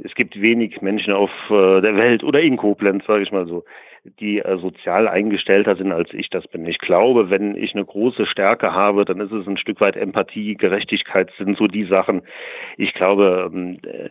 es gibt wenig Menschen auf äh, der Welt oder in Koblenz, sage ich mal so, die äh, sozial eingestellter sind, als ich das bin. Ich glaube, wenn ich eine große Stärke habe, dann ist es ein Stück weit Empathie, Gerechtigkeit sind so die Sachen. Ich glaube, ähm, äh,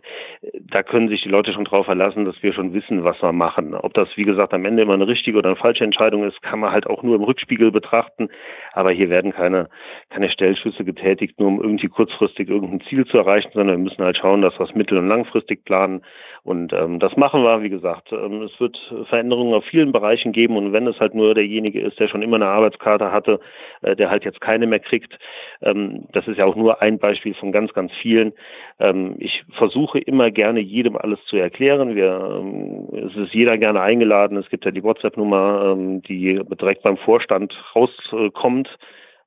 da können sich die Leute schon drauf verlassen, dass wir schon wissen, was wir machen. Ob das, wie gesagt, am Ende immer eine richtige oder eine falsche Entscheidung ist, kann man halt auch nur im Rückspiegel betrachten. Aber hier werden keine, keine Stellschüsse getätigt, nur um irgendwie kurzfristig irgendein Ziel zu erreichen, sondern wir müssen halt schauen, dass wir es mittel- und langfristig planen. Und ähm, das machen wir, wie gesagt. Ähm, es wird Veränderungen auf vielen Bereichen geben und wenn es halt nur derjenige ist, der schon immer eine Arbeitskarte hatte, äh, der halt jetzt keine mehr kriegt, ähm, das ist ja auch nur ein Beispiel von ganz, ganz vielen. Ähm, ich versuche immer gerne jedem alles zu erklären. Wir, ähm, es ist jeder gerne eingeladen. Es gibt ja die WhatsApp-Nummer, ähm, die direkt beim Vorstand rauskommt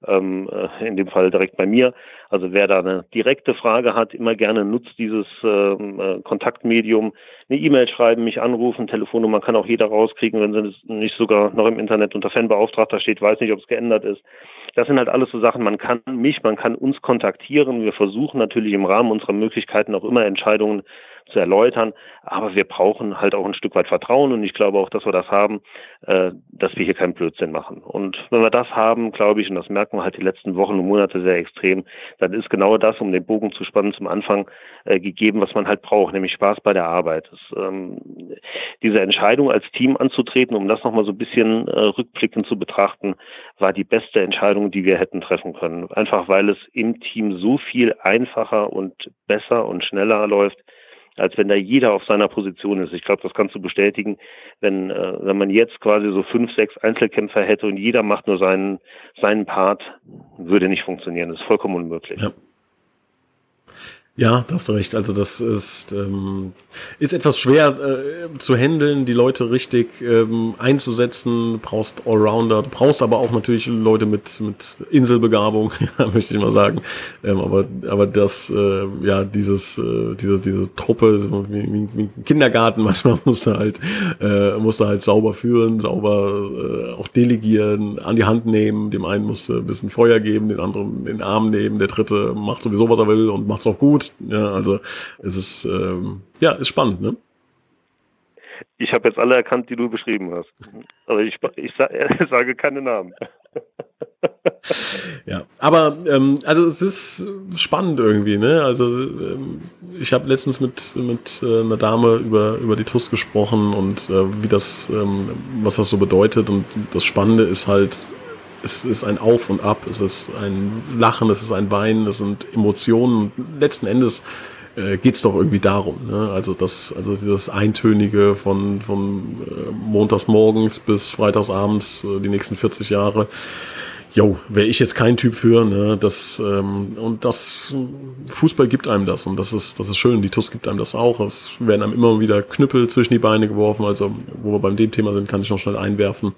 ähm, äh, in dem Fall direkt bei mir. Also wer da eine direkte Frage hat, immer gerne nutzt dieses ähm, äh, Kontaktmedium. Eine E-Mail schreiben, mich anrufen, Telefonnummer kann auch jeder rauskriegen, wenn sie nicht sogar noch im Internet unter Fanbeauftragter steht, weiß nicht, ob es geändert ist. Das sind halt alles so Sachen, man kann mich, man kann uns kontaktieren. Wir versuchen natürlich im Rahmen unserer Möglichkeiten auch immer Entscheidungen zu erläutern. Aber wir brauchen halt auch ein Stück weit Vertrauen und ich glaube auch, dass wir das haben, äh, dass wir hier keinen Blödsinn machen. Und wenn wir das haben, glaube ich, und das merken wir halt die letzten Wochen und Monate sehr extrem, dann ist genau das, um den Bogen zu spannen, zum Anfang äh, gegeben, was man halt braucht, nämlich Spaß bei der Arbeit. Das, ähm, diese Entscheidung als Team anzutreten, um das nochmal so ein bisschen äh, rückblickend zu betrachten, war die beste Entscheidung, die wir hätten treffen können. Einfach weil es im Team so viel einfacher und besser und schneller läuft, als wenn da jeder auf seiner Position ist. Ich glaube, das kannst du bestätigen, wenn, äh, wenn man jetzt quasi so fünf, sechs Einzelkämpfer hätte und jeder macht nur seinen, seinen Part, würde nicht funktionieren. Das ist vollkommen unmöglich. Ja. Ja, da hast du recht. Also das ist, ähm, ist etwas schwer äh, zu handeln, die Leute richtig ähm, einzusetzen. Du brauchst Allrounder, du brauchst aber auch natürlich Leute mit, mit Inselbegabung, möchte ich mal sagen. Ähm, aber, aber das, äh, ja, dieses, äh, diese, diese Truppe, so wie, wie, wie Kindergarten, manchmal musst du halt, äh, musst du halt sauber führen, sauber äh, auch delegieren, an die Hand nehmen. Dem einen musst du ein bisschen Feuer geben, den anderen den Arm nehmen, der dritte macht sowieso, was er will und macht's auch gut ja, also es ist ähm, ja ist spannend, ne? Ich habe jetzt alle erkannt, die du beschrieben hast. Aber ich, ich, sage keine Namen. ja, aber ähm, also es ist spannend irgendwie, ne? Also ähm, ich habe letztens mit mit äh, einer Dame über über die TUS gesprochen und äh, wie das ähm, was das so bedeutet und das Spannende ist halt es ist ein Auf und Ab, es ist ein Lachen, es ist ein Weinen, es sind Emotionen. Letzten Endes äh, geht es doch irgendwie darum. Ne? Also das, also das Eintönige von, von äh, montags morgens bis freitagsabends, äh, die nächsten 40 Jahre. Jo, wäre ich jetzt kein Typ für, ne? Das ähm, und das Fußball gibt einem das und das ist das ist schön. Die TUS gibt einem das auch. Es werden einem immer wieder Knüppel zwischen die Beine geworfen. Also wo wir beim dem Thema sind, kann ich noch schnell einwerfen.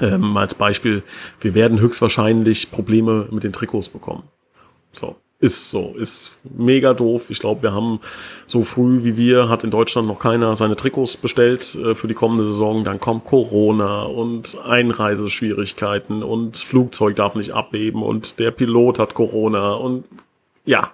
Ähm, als Beispiel, wir werden höchstwahrscheinlich Probleme mit den Trikots bekommen. So, ist so, ist mega doof. Ich glaube, wir haben so früh wie wir, hat in Deutschland noch keiner seine Trikots bestellt äh, für die kommende Saison. Dann kommt Corona und Einreiseschwierigkeiten und Flugzeug darf nicht abheben und der Pilot hat Corona und ja,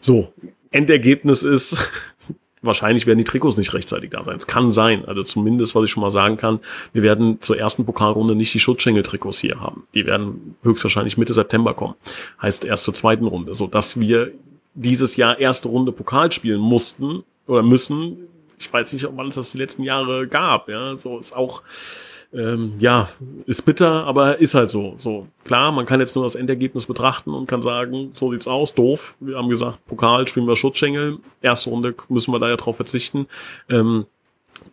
so. Endergebnis ist, wahrscheinlich werden die Trikots nicht rechtzeitig da sein. Es kann sein. Also zumindest, was ich schon mal sagen kann, wir werden zur ersten Pokalrunde nicht die Schutzschengel-Trikots hier haben. Die werden höchstwahrscheinlich Mitte September kommen. Heißt erst zur zweiten Runde. So dass wir dieses Jahr erste Runde Pokal spielen mussten oder müssen. Ich weiß nicht, ob man es das die letzten Jahre gab. Ja, so ist auch ähm, ja, ist bitter, aber ist halt so. So klar, man kann jetzt nur das Endergebnis betrachten und kann sagen, so sieht's aus, doof. Wir haben gesagt, Pokal spielen wir Schutzschengel, erste Runde müssen wir da ja drauf verzichten. Ähm,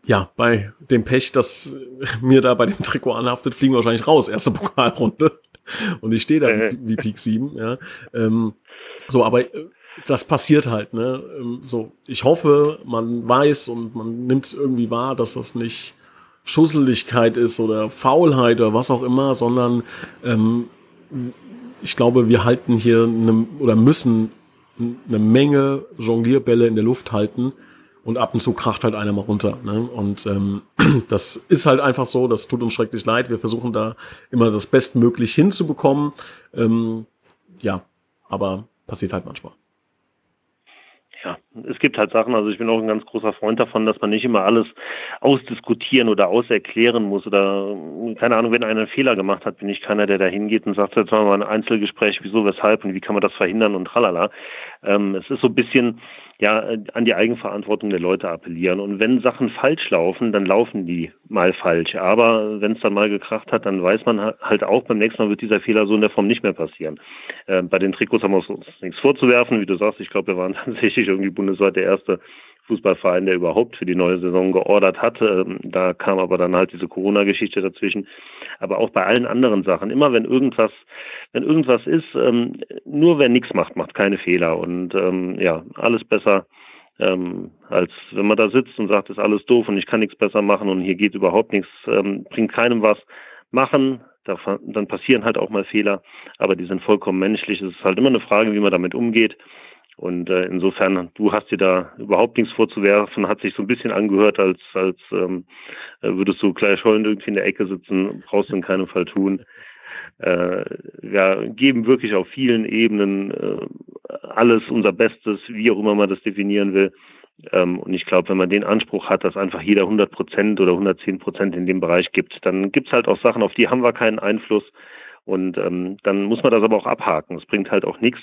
ja, bei dem Pech, das mir da bei dem Trikot anhaftet, fliegen wir wahrscheinlich raus, erste Pokalrunde. Und ich stehe da wie, wie Peak 7, ja. Ähm, so, aber äh, das passiert halt, ne? Ähm, so, ich hoffe, man weiß und man nimmt es irgendwie wahr, dass das nicht Schusseligkeit ist oder Faulheit oder was auch immer, sondern ähm, ich glaube, wir halten hier eine, oder müssen eine Menge Jonglierbälle in der Luft halten und ab und zu kracht halt einer mal runter. Ne? Und ähm, das ist halt einfach so, das tut uns schrecklich leid. Wir versuchen da immer das Bestmöglich hinzubekommen. Ähm, ja, aber passiert halt manchmal ja, es gibt halt Sachen, also ich bin auch ein ganz großer Freund davon, dass man nicht immer alles ausdiskutieren oder auserklären muss oder keine Ahnung, wenn einer einen Fehler gemacht hat, bin ich keiner, der da hingeht und sagt, jetzt machen wir ein Einzelgespräch, wieso, weshalb und wie kann man das verhindern und tralala. Ähm, es ist so ein bisschen, ja, an die Eigenverantwortung der Leute appellieren. Und wenn Sachen falsch laufen, dann laufen die mal falsch. Aber wenn es dann mal gekracht hat, dann weiß man halt auch, beim nächsten Mal wird dieser Fehler so in der Form nicht mehr passieren. Äh, bei den Trikots haben wir uns nichts vorzuwerfen. Wie du sagst, ich glaube, wir waren tatsächlich irgendwie bundesweit der erste Fußballverein, der überhaupt für die neue Saison geordert hat. Ähm, da kam aber dann halt diese Corona-Geschichte dazwischen. Aber auch bei allen anderen Sachen, immer wenn irgendwas, wenn irgendwas ist, ähm, nur wer nichts macht, macht keine Fehler. Und ähm, ja, alles besser ähm, als wenn man da sitzt und sagt, ist alles doof und ich kann nichts besser machen und hier geht überhaupt nichts, ähm, bringt keinem was. Machen, da, dann passieren halt auch mal Fehler, aber die sind vollkommen menschlich. Es ist halt immer eine Frage, wie man damit umgeht. Und äh, insofern, du hast dir da überhaupt nichts vorzuwerfen, hat sich so ein bisschen angehört, als als ähm, äh, würdest du gleich heulend irgendwie in der Ecke sitzen, brauchst du in keinem Fall tun. Äh, wir geben wirklich auf vielen Ebenen äh, alles unser Bestes, wie auch immer man das definieren will. Ähm, und ich glaube, wenn man den Anspruch hat, dass einfach jeder 100 Prozent oder 110 Prozent in dem Bereich gibt, dann gibt's halt auch Sachen, auf die haben wir keinen Einfluss. Und ähm, dann muss man das aber auch abhaken. Es bringt halt auch nichts,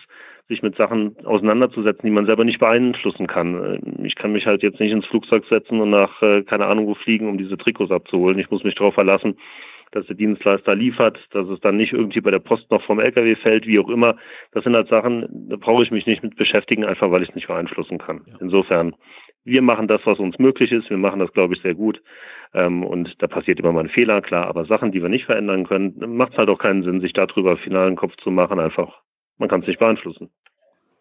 sich mit Sachen auseinanderzusetzen, die man selber nicht beeinflussen kann. Äh, ich kann mich halt jetzt nicht ins Flugzeug setzen und nach äh, keine Ahnung wo fliegen, um diese Trikots abzuholen. Ich muss mich darauf verlassen, dass der Dienstleister liefert, dass es dann nicht irgendwie bei der Post noch vom LKW fällt, wie auch immer. Das sind halt Sachen, da brauche ich mich nicht mit beschäftigen, einfach weil ich es nicht beeinflussen kann. Insofern, wir machen das, was uns möglich ist. Wir machen das, glaube ich, sehr gut. Ähm, und da passiert immer mal ein Fehler, klar. Aber Sachen, die wir nicht verändern können, macht es halt auch keinen Sinn, sich darüber finalen Kopf zu machen. Einfach, man kann es nicht beeinflussen.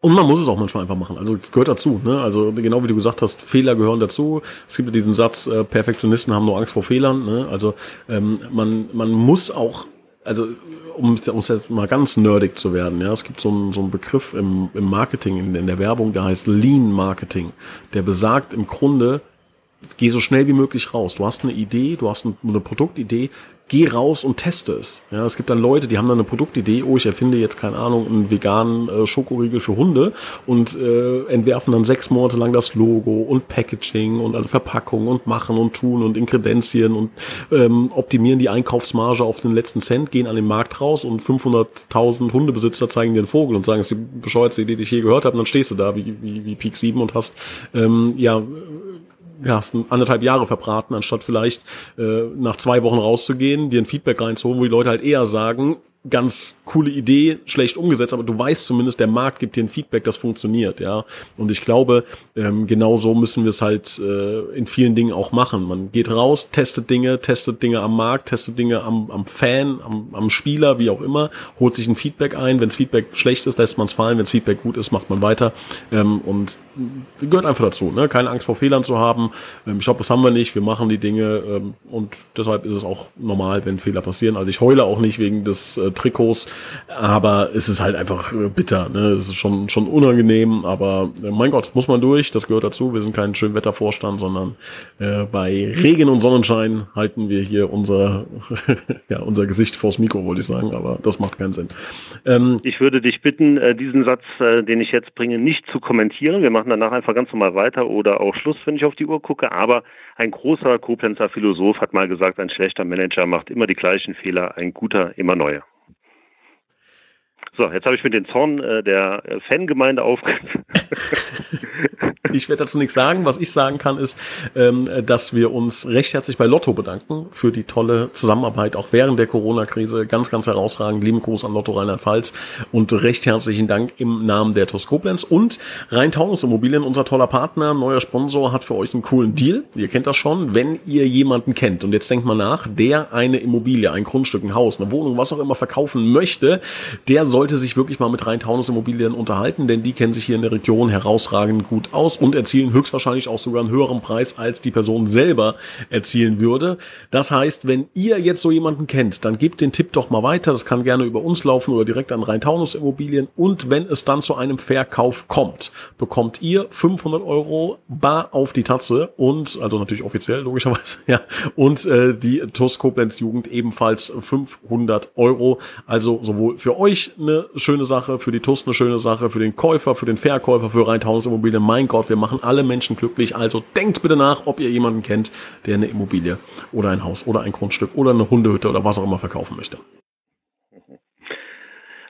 Und man muss es auch manchmal einfach machen. Also es gehört dazu. Ne? Also genau wie du gesagt hast, Fehler gehören dazu. Es gibt ja diesen Satz, äh, Perfektionisten haben nur Angst vor Fehlern. Ne? Also ähm, man, man muss auch, also um, um jetzt mal ganz nerdig zu werden, ja, es gibt so einen, so einen Begriff im, im Marketing, in, in der Werbung, der heißt Lean Marketing. Der besagt im Grunde, geh so schnell wie möglich raus. Du hast eine Idee, du hast eine Produktidee, geh raus und teste es. Ja, es gibt dann Leute, die haben dann eine Produktidee, oh, ich erfinde jetzt, keine Ahnung, einen veganen äh, Schokoriegel für Hunde und äh, entwerfen dann sechs Monate lang das Logo und Packaging und alle Verpackungen und machen und tun und Inkredenzien und ähm, optimieren die Einkaufsmarge auf den letzten Cent, gehen an den Markt raus und 500.000 Hundebesitzer zeigen dir den Vogel und sagen, es ist die bescheuertste Idee, die ich je gehört habe, und dann stehst du da wie, wie, wie Peak 7 und hast ähm, ja ja, hast anderthalb Jahre verbraten, anstatt vielleicht äh, nach zwei Wochen rauszugehen, dir ein Feedback reinzuholen, wo die Leute halt eher sagen, ganz coole Idee, schlecht umgesetzt, aber du weißt zumindest, der Markt gibt dir ein Feedback, das funktioniert, ja. Und ich glaube, ähm, genau so müssen wir es halt äh, in vielen Dingen auch machen. Man geht raus, testet Dinge, testet Dinge am Markt, testet Dinge am, am Fan, am, am Spieler, wie auch immer, holt sich ein Feedback ein. Wenn Feedback schlecht ist, lässt man es fallen. Wenn Feedback gut ist, macht man weiter. Ähm, und gehört einfach dazu, ne? Keine Angst vor Fehlern zu haben. Ähm, ich glaube, das haben wir nicht. Wir machen die Dinge ähm, und deshalb ist es auch normal, wenn Fehler passieren. Also ich heule auch nicht wegen des äh, Trikots, aber es ist halt einfach äh, bitter. Ne? Es ist schon, schon unangenehm, aber äh, mein Gott, muss man durch, das gehört dazu. Wir sind kein Schönwettervorstand, sondern äh, bei Regen und Sonnenschein halten wir hier unser, ja, unser Gesicht vors Mikro, wollte ich sagen, aber das macht keinen Sinn. Ähm, ich würde dich bitten, äh, diesen Satz, äh, den ich jetzt bringe, nicht zu kommentieren. Wir machen danach einfach ganz normal weiter oder auch Schluss, wenn ich auf die Uhr gucke, aber ein großer Koblenzer Philosoph hat mal gesagt, ein schlechter Manager macht immer die gleichen Fehler, ein guter immer neue. So, jetzt habe ich mir den Zorn äh, der äh, Fangemeinde aufgegeben. ich werde dazu nichts sagen. Was ich sagen kann, ist, ähm, dass wir uns recht herzlich bei Lotto bedanken für die tolle Zusammenarbeit, auch während der Corona-Krise. Ganz, ganz herausragend. Lieben Gruß an Lotto Rheinland-Pfalz und recht herzlichen Dank im Namen der TUS Koblenz und Rhein-Taunus Immobilien, unser toller Partner, neuer Sponsor, hat für euch einen coolen Deal. Ihr kennt das schon. Wenn ihr jemanden kennt und jetzt denkt mal nach, der eine Immobilie, ein Grundstück, ein Haus, eine Wohnung, was auch immer verkaufen möchte, der soll sollte sich wirklich mal mit Rhein-Taunus Immobilien unterhalten, denn die kennen sich hier in der Region herausragend gut aus und erzielen höchstwahrscheinlich auch sogar einen höheren Preis, als die Person selber erzielen würde. Das heißt, wenn ihr jetzt so jemanden kennt, dann gebt den Tipp doch mal weiter. Das kann gerne über uns laufen oder direkt an Rhein-Taunus Immobilien. Und wenn es dann zu einem Verkauf kommt, bekommt ihr 500 Euro bar auf die Tatze und, also natürlich offiziell logischerweise, ja, und äh, die TUS Koblenz Jugend ebenfalls 500 Euro. Also sowohl für euch eine eine schöne Sache, für die TUS eine schöne Sache, für den Käufer, für den Verkäufer, für Rheintaunus Immobilien. Mein Gott, wir machen alle Menschen glücklich. Also denkt bitte nach, ob ihr jemanden kennt, der eine Immobilie oder ein Haus oder ein Grundstück oder eine Hundehütte oder was auch immer verkaufen möchte.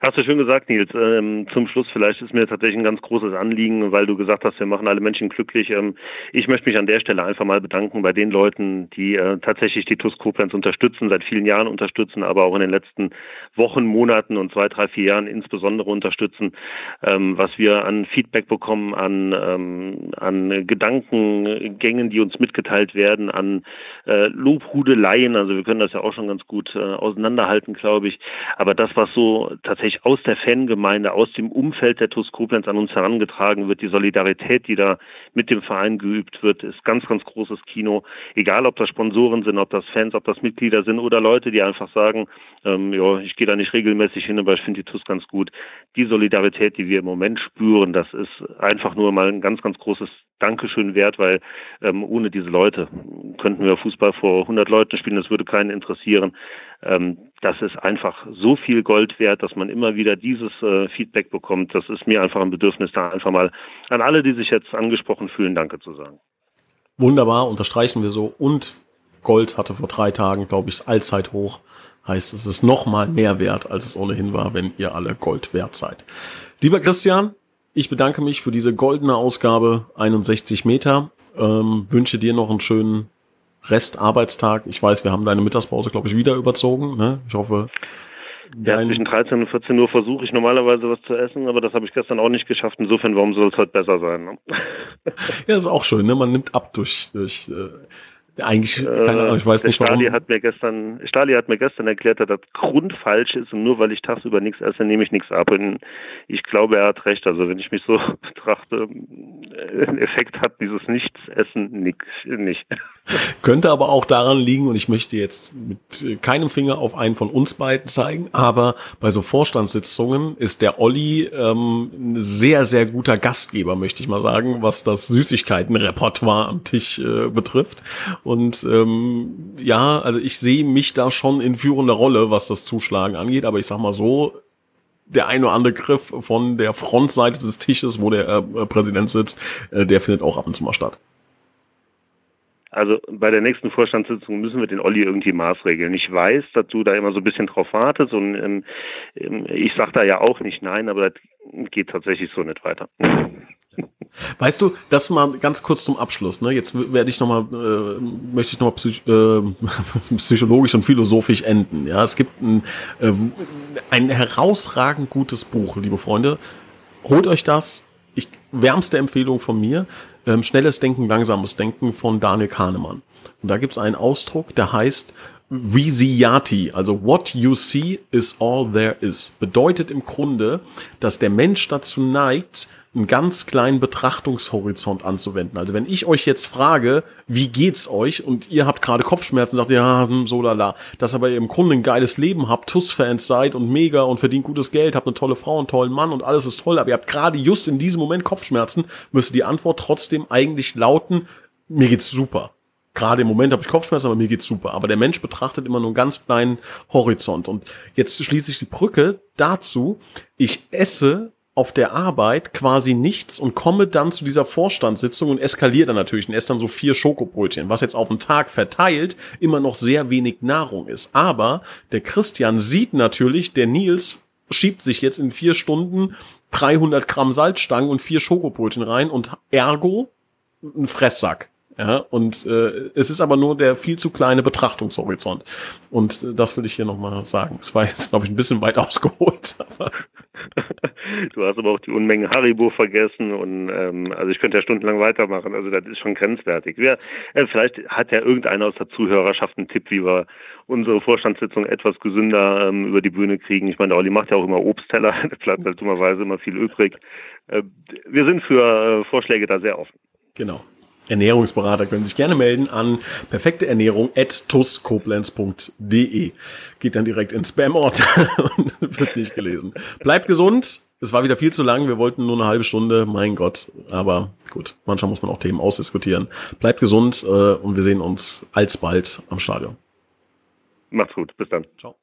Hast du schön gesagt, Nils. Ähm, zum Schluss vielleicht ist mir tatsächlich ein ganz großes Anliegen, weil du gesagt hast, wir machen alle Menschen glücklich. Ähm, ich möchte mich an der Stelle einfach mal bedanken bei den Leuten, die äh, tatsächlich die TUS Koblenz unterstützen, seit vielen Jahren unterstützen, aber auch in den letzten Wochen, Monaten und zwei, drei, vier Jahren insbesondere unterstützen, ähm, was wir an Feedback bekommen, an, ähm, an Gedankengängen, die uns mitgeteilt werden, an äh, Lobhudeleien. Also wir können das ja auch schon ganz gut äh, auseinanderhalten, glaube ich. Aber das, was so tatsächlich wirklich aus der Fangemeinde, aus dem Umfeld der TuS Koblenz an uns herangetragen wird. Die Solidarität, die da mit dem Verein geübt wird, ist ganz, ganz großes Kino. Egal, ob das Sponsoren sind, ob das Fans, ob das Mitglieder sind oder Leute, die einfach sagen, ähm, ja, ich gehe da nicht regelmäßig hin, aber ich finde die TuS ganz gut. Die Solidarität, die wir im Moment spüren, das ist einfach nur mal ein ganz, ganz großes Dankeschön wert, weil ähm, ohne diese Leute könnten wir Fußball vor 100 Leuten spielen, das würde keinen interessieren. Ähm, das ist einfach so viel Gold wert, dass man immer wieder dieses äh, Feedback bekommt. Das ist mir einfach ein Bedürfnis, da einfach mal an alle, die sich jetzt angesprochen fühlen, Danke zu sagen. Wunderbar, unterstreichen wir so. Und Gold hatte vor drei Tagen, glaube ich, Allzeit hoch. Heißt, es ist noch mal mehr wert, als es ohnehin war, wenn ihr alle Gold wert seid. Lieber Christian, ich bedanke mich für diese goldene Ausgabe 61 Meter. Ähm, wünsche dir noch einen schönen Restarbeitstag. Ich weiß, wir haben deine Mittagspause, glaube ich, wieder überzogen. Ne? Ich hoffe. Ja, zwischen 13 und 14 Uhr versuche ich normalerweise was zu essen, aber das habe ich gestern auch nicht geschafft. Insofern, warum soll es heute besser sein? Ne? ja, ist auch schön. Ne? Man nimmt ab durch, durch äh, Eigentlich, keine Ahnung, ich weiß nicht Stali warum. Hat mir gestern, Stali hat mir gestern erklärt, dass das grundfalsch ist und nur weil ich tagsüber nichts esse, nehme ich nichts ab. Und ich glaube, er hat recht. Also wenn ich mich so betrachte, ein Effekt hat dieses Nichtsessen nix, nicht. Könnte aber auch daran liegen, und ich möchte jetzt mit keinem Finger auf einen von uns beiden zeigen, aber bei so Vorstandssitzungen ist der Olli ähm, ein sehr, sehr guter Gastgeber, möchte ich mal sagen, was das Süßigkeitenrepertoire am Tisch äh, betrifft. Und ähm, ja, also ich sehe mich da schon in führender Rolle, was das Zuschlagen angeht, aber ich sag mal so, der ein oder andere Griff von der Frontseite des Tisches, wo der äh, Präsident sitzt, äh, der findet auch ab und zu mal statt. Also bei der nächsten Vorstandssitzung müssen wir den Olli irgendwie maßregeln. Ich weiß, dass du da immer so ein bisschen drauf wartest und ähm, ähm ich sag da ja auch nicht nein, aber das geht tatsächlich so nicht weiter. Weißt du, das mal ganz kurz zum Abschluss. Ne? Jetzt werde ich noch mal, äh, möchte ich noch mal psych äh, psychologisch und philosophisch enden. Ja, es gibt ein, äh, ein herausragend gutes Buch, liebe Freunde. Holt euch das. Ich wärmste Empfehlung von mir. Ähm, Schnelles Denken, langsames Denken von Daniel Kahnemann. Und da gibt es einen Ausdruck, der heißt Visiati, also what you see is all there is, bedeutet im Grunde, dass der Mensch dazu neigt, einen ganz kleinen Betrachtungshorizont anzuwenden. Also wenn ich euch jetzt frage, wie geht's euch und ihr habt gerade Kopfschmerzen, sagt ihr, ja, hm, so lala, dass aber ihr im Grunde ein geiles Leben habt, TUS-Fans seid und mega und verdient gutes Geld, habt eine tolle Frau, einen tollen Mann und alles ist toll, aber ihr habt gerade just in diesem Moment Kopfschmerzen, müsste die Antwort trotzdem eigentlich lauten, mir geht's super. Gerade im Moment habe ich Kopfschmerzen, aber mir geht's super. Aber der Mensch betrachtet immer nur einen ganz kleinen Horizont. Und jetzt schließe ich die Brücke dazu. Ich esse auf der Arbeit quasi nichts und komme dann zu dieser Vorstandssitzung und eskaliere dann natürlich und esse dann so vier Schokobrötchen, was jetzt auf den Tag verteilt immer noch sehr wenig Nahrung ist. Aber der Christian sieht natürlich, der Nils schiebt sich jetzt in vier Stunden 300 Gramm Salzstangen und vier Schokobrötchen rein und ergo ein Fresssack. Ja, und äh, es ist aber nur der viel zu kleine Betrachtungshorizont. Und äh, das will ich hier nochmal sagen. Es war jetzt, glaube ich, ein bisschen weit ausgeholt. Aber du hast aber auch die Unmengen Haribo vergessen und ähm, also ich könnte ja stundenlang weitermachen. Also das ist schon grenzwertig. Wer, äh, vielleicht hat ja irgendeiner aus der Zuhörerschaft einen Tipp, wie wir unsere Vorstandssitzung etwas gesünder ähm, über die Bühne kriegen. Ich meine, der Olli macht ja auch immer Obstteller, da bleibt halt dummerweise immer viel übrig. Äh, wir sind für äh, Vorschläge da sehr offen. Genau. Ernährungsberater können sich gerne melden an perfekteernährung.tuskoblenz.de. Geht dann direkt ins Spam-Ort und wird nicht gelesen. Bleibt gesund. Es war wieder viel zu lang. Wir wollten nur eine halbe Stunde. Mein Gott. Aber gut, manchmal muss man auch Themen ausdiskutieren. Bleibt gesund äh, und wir sehen uns alsbald am Stadion. Macht's gut. Bis dann. Ciao.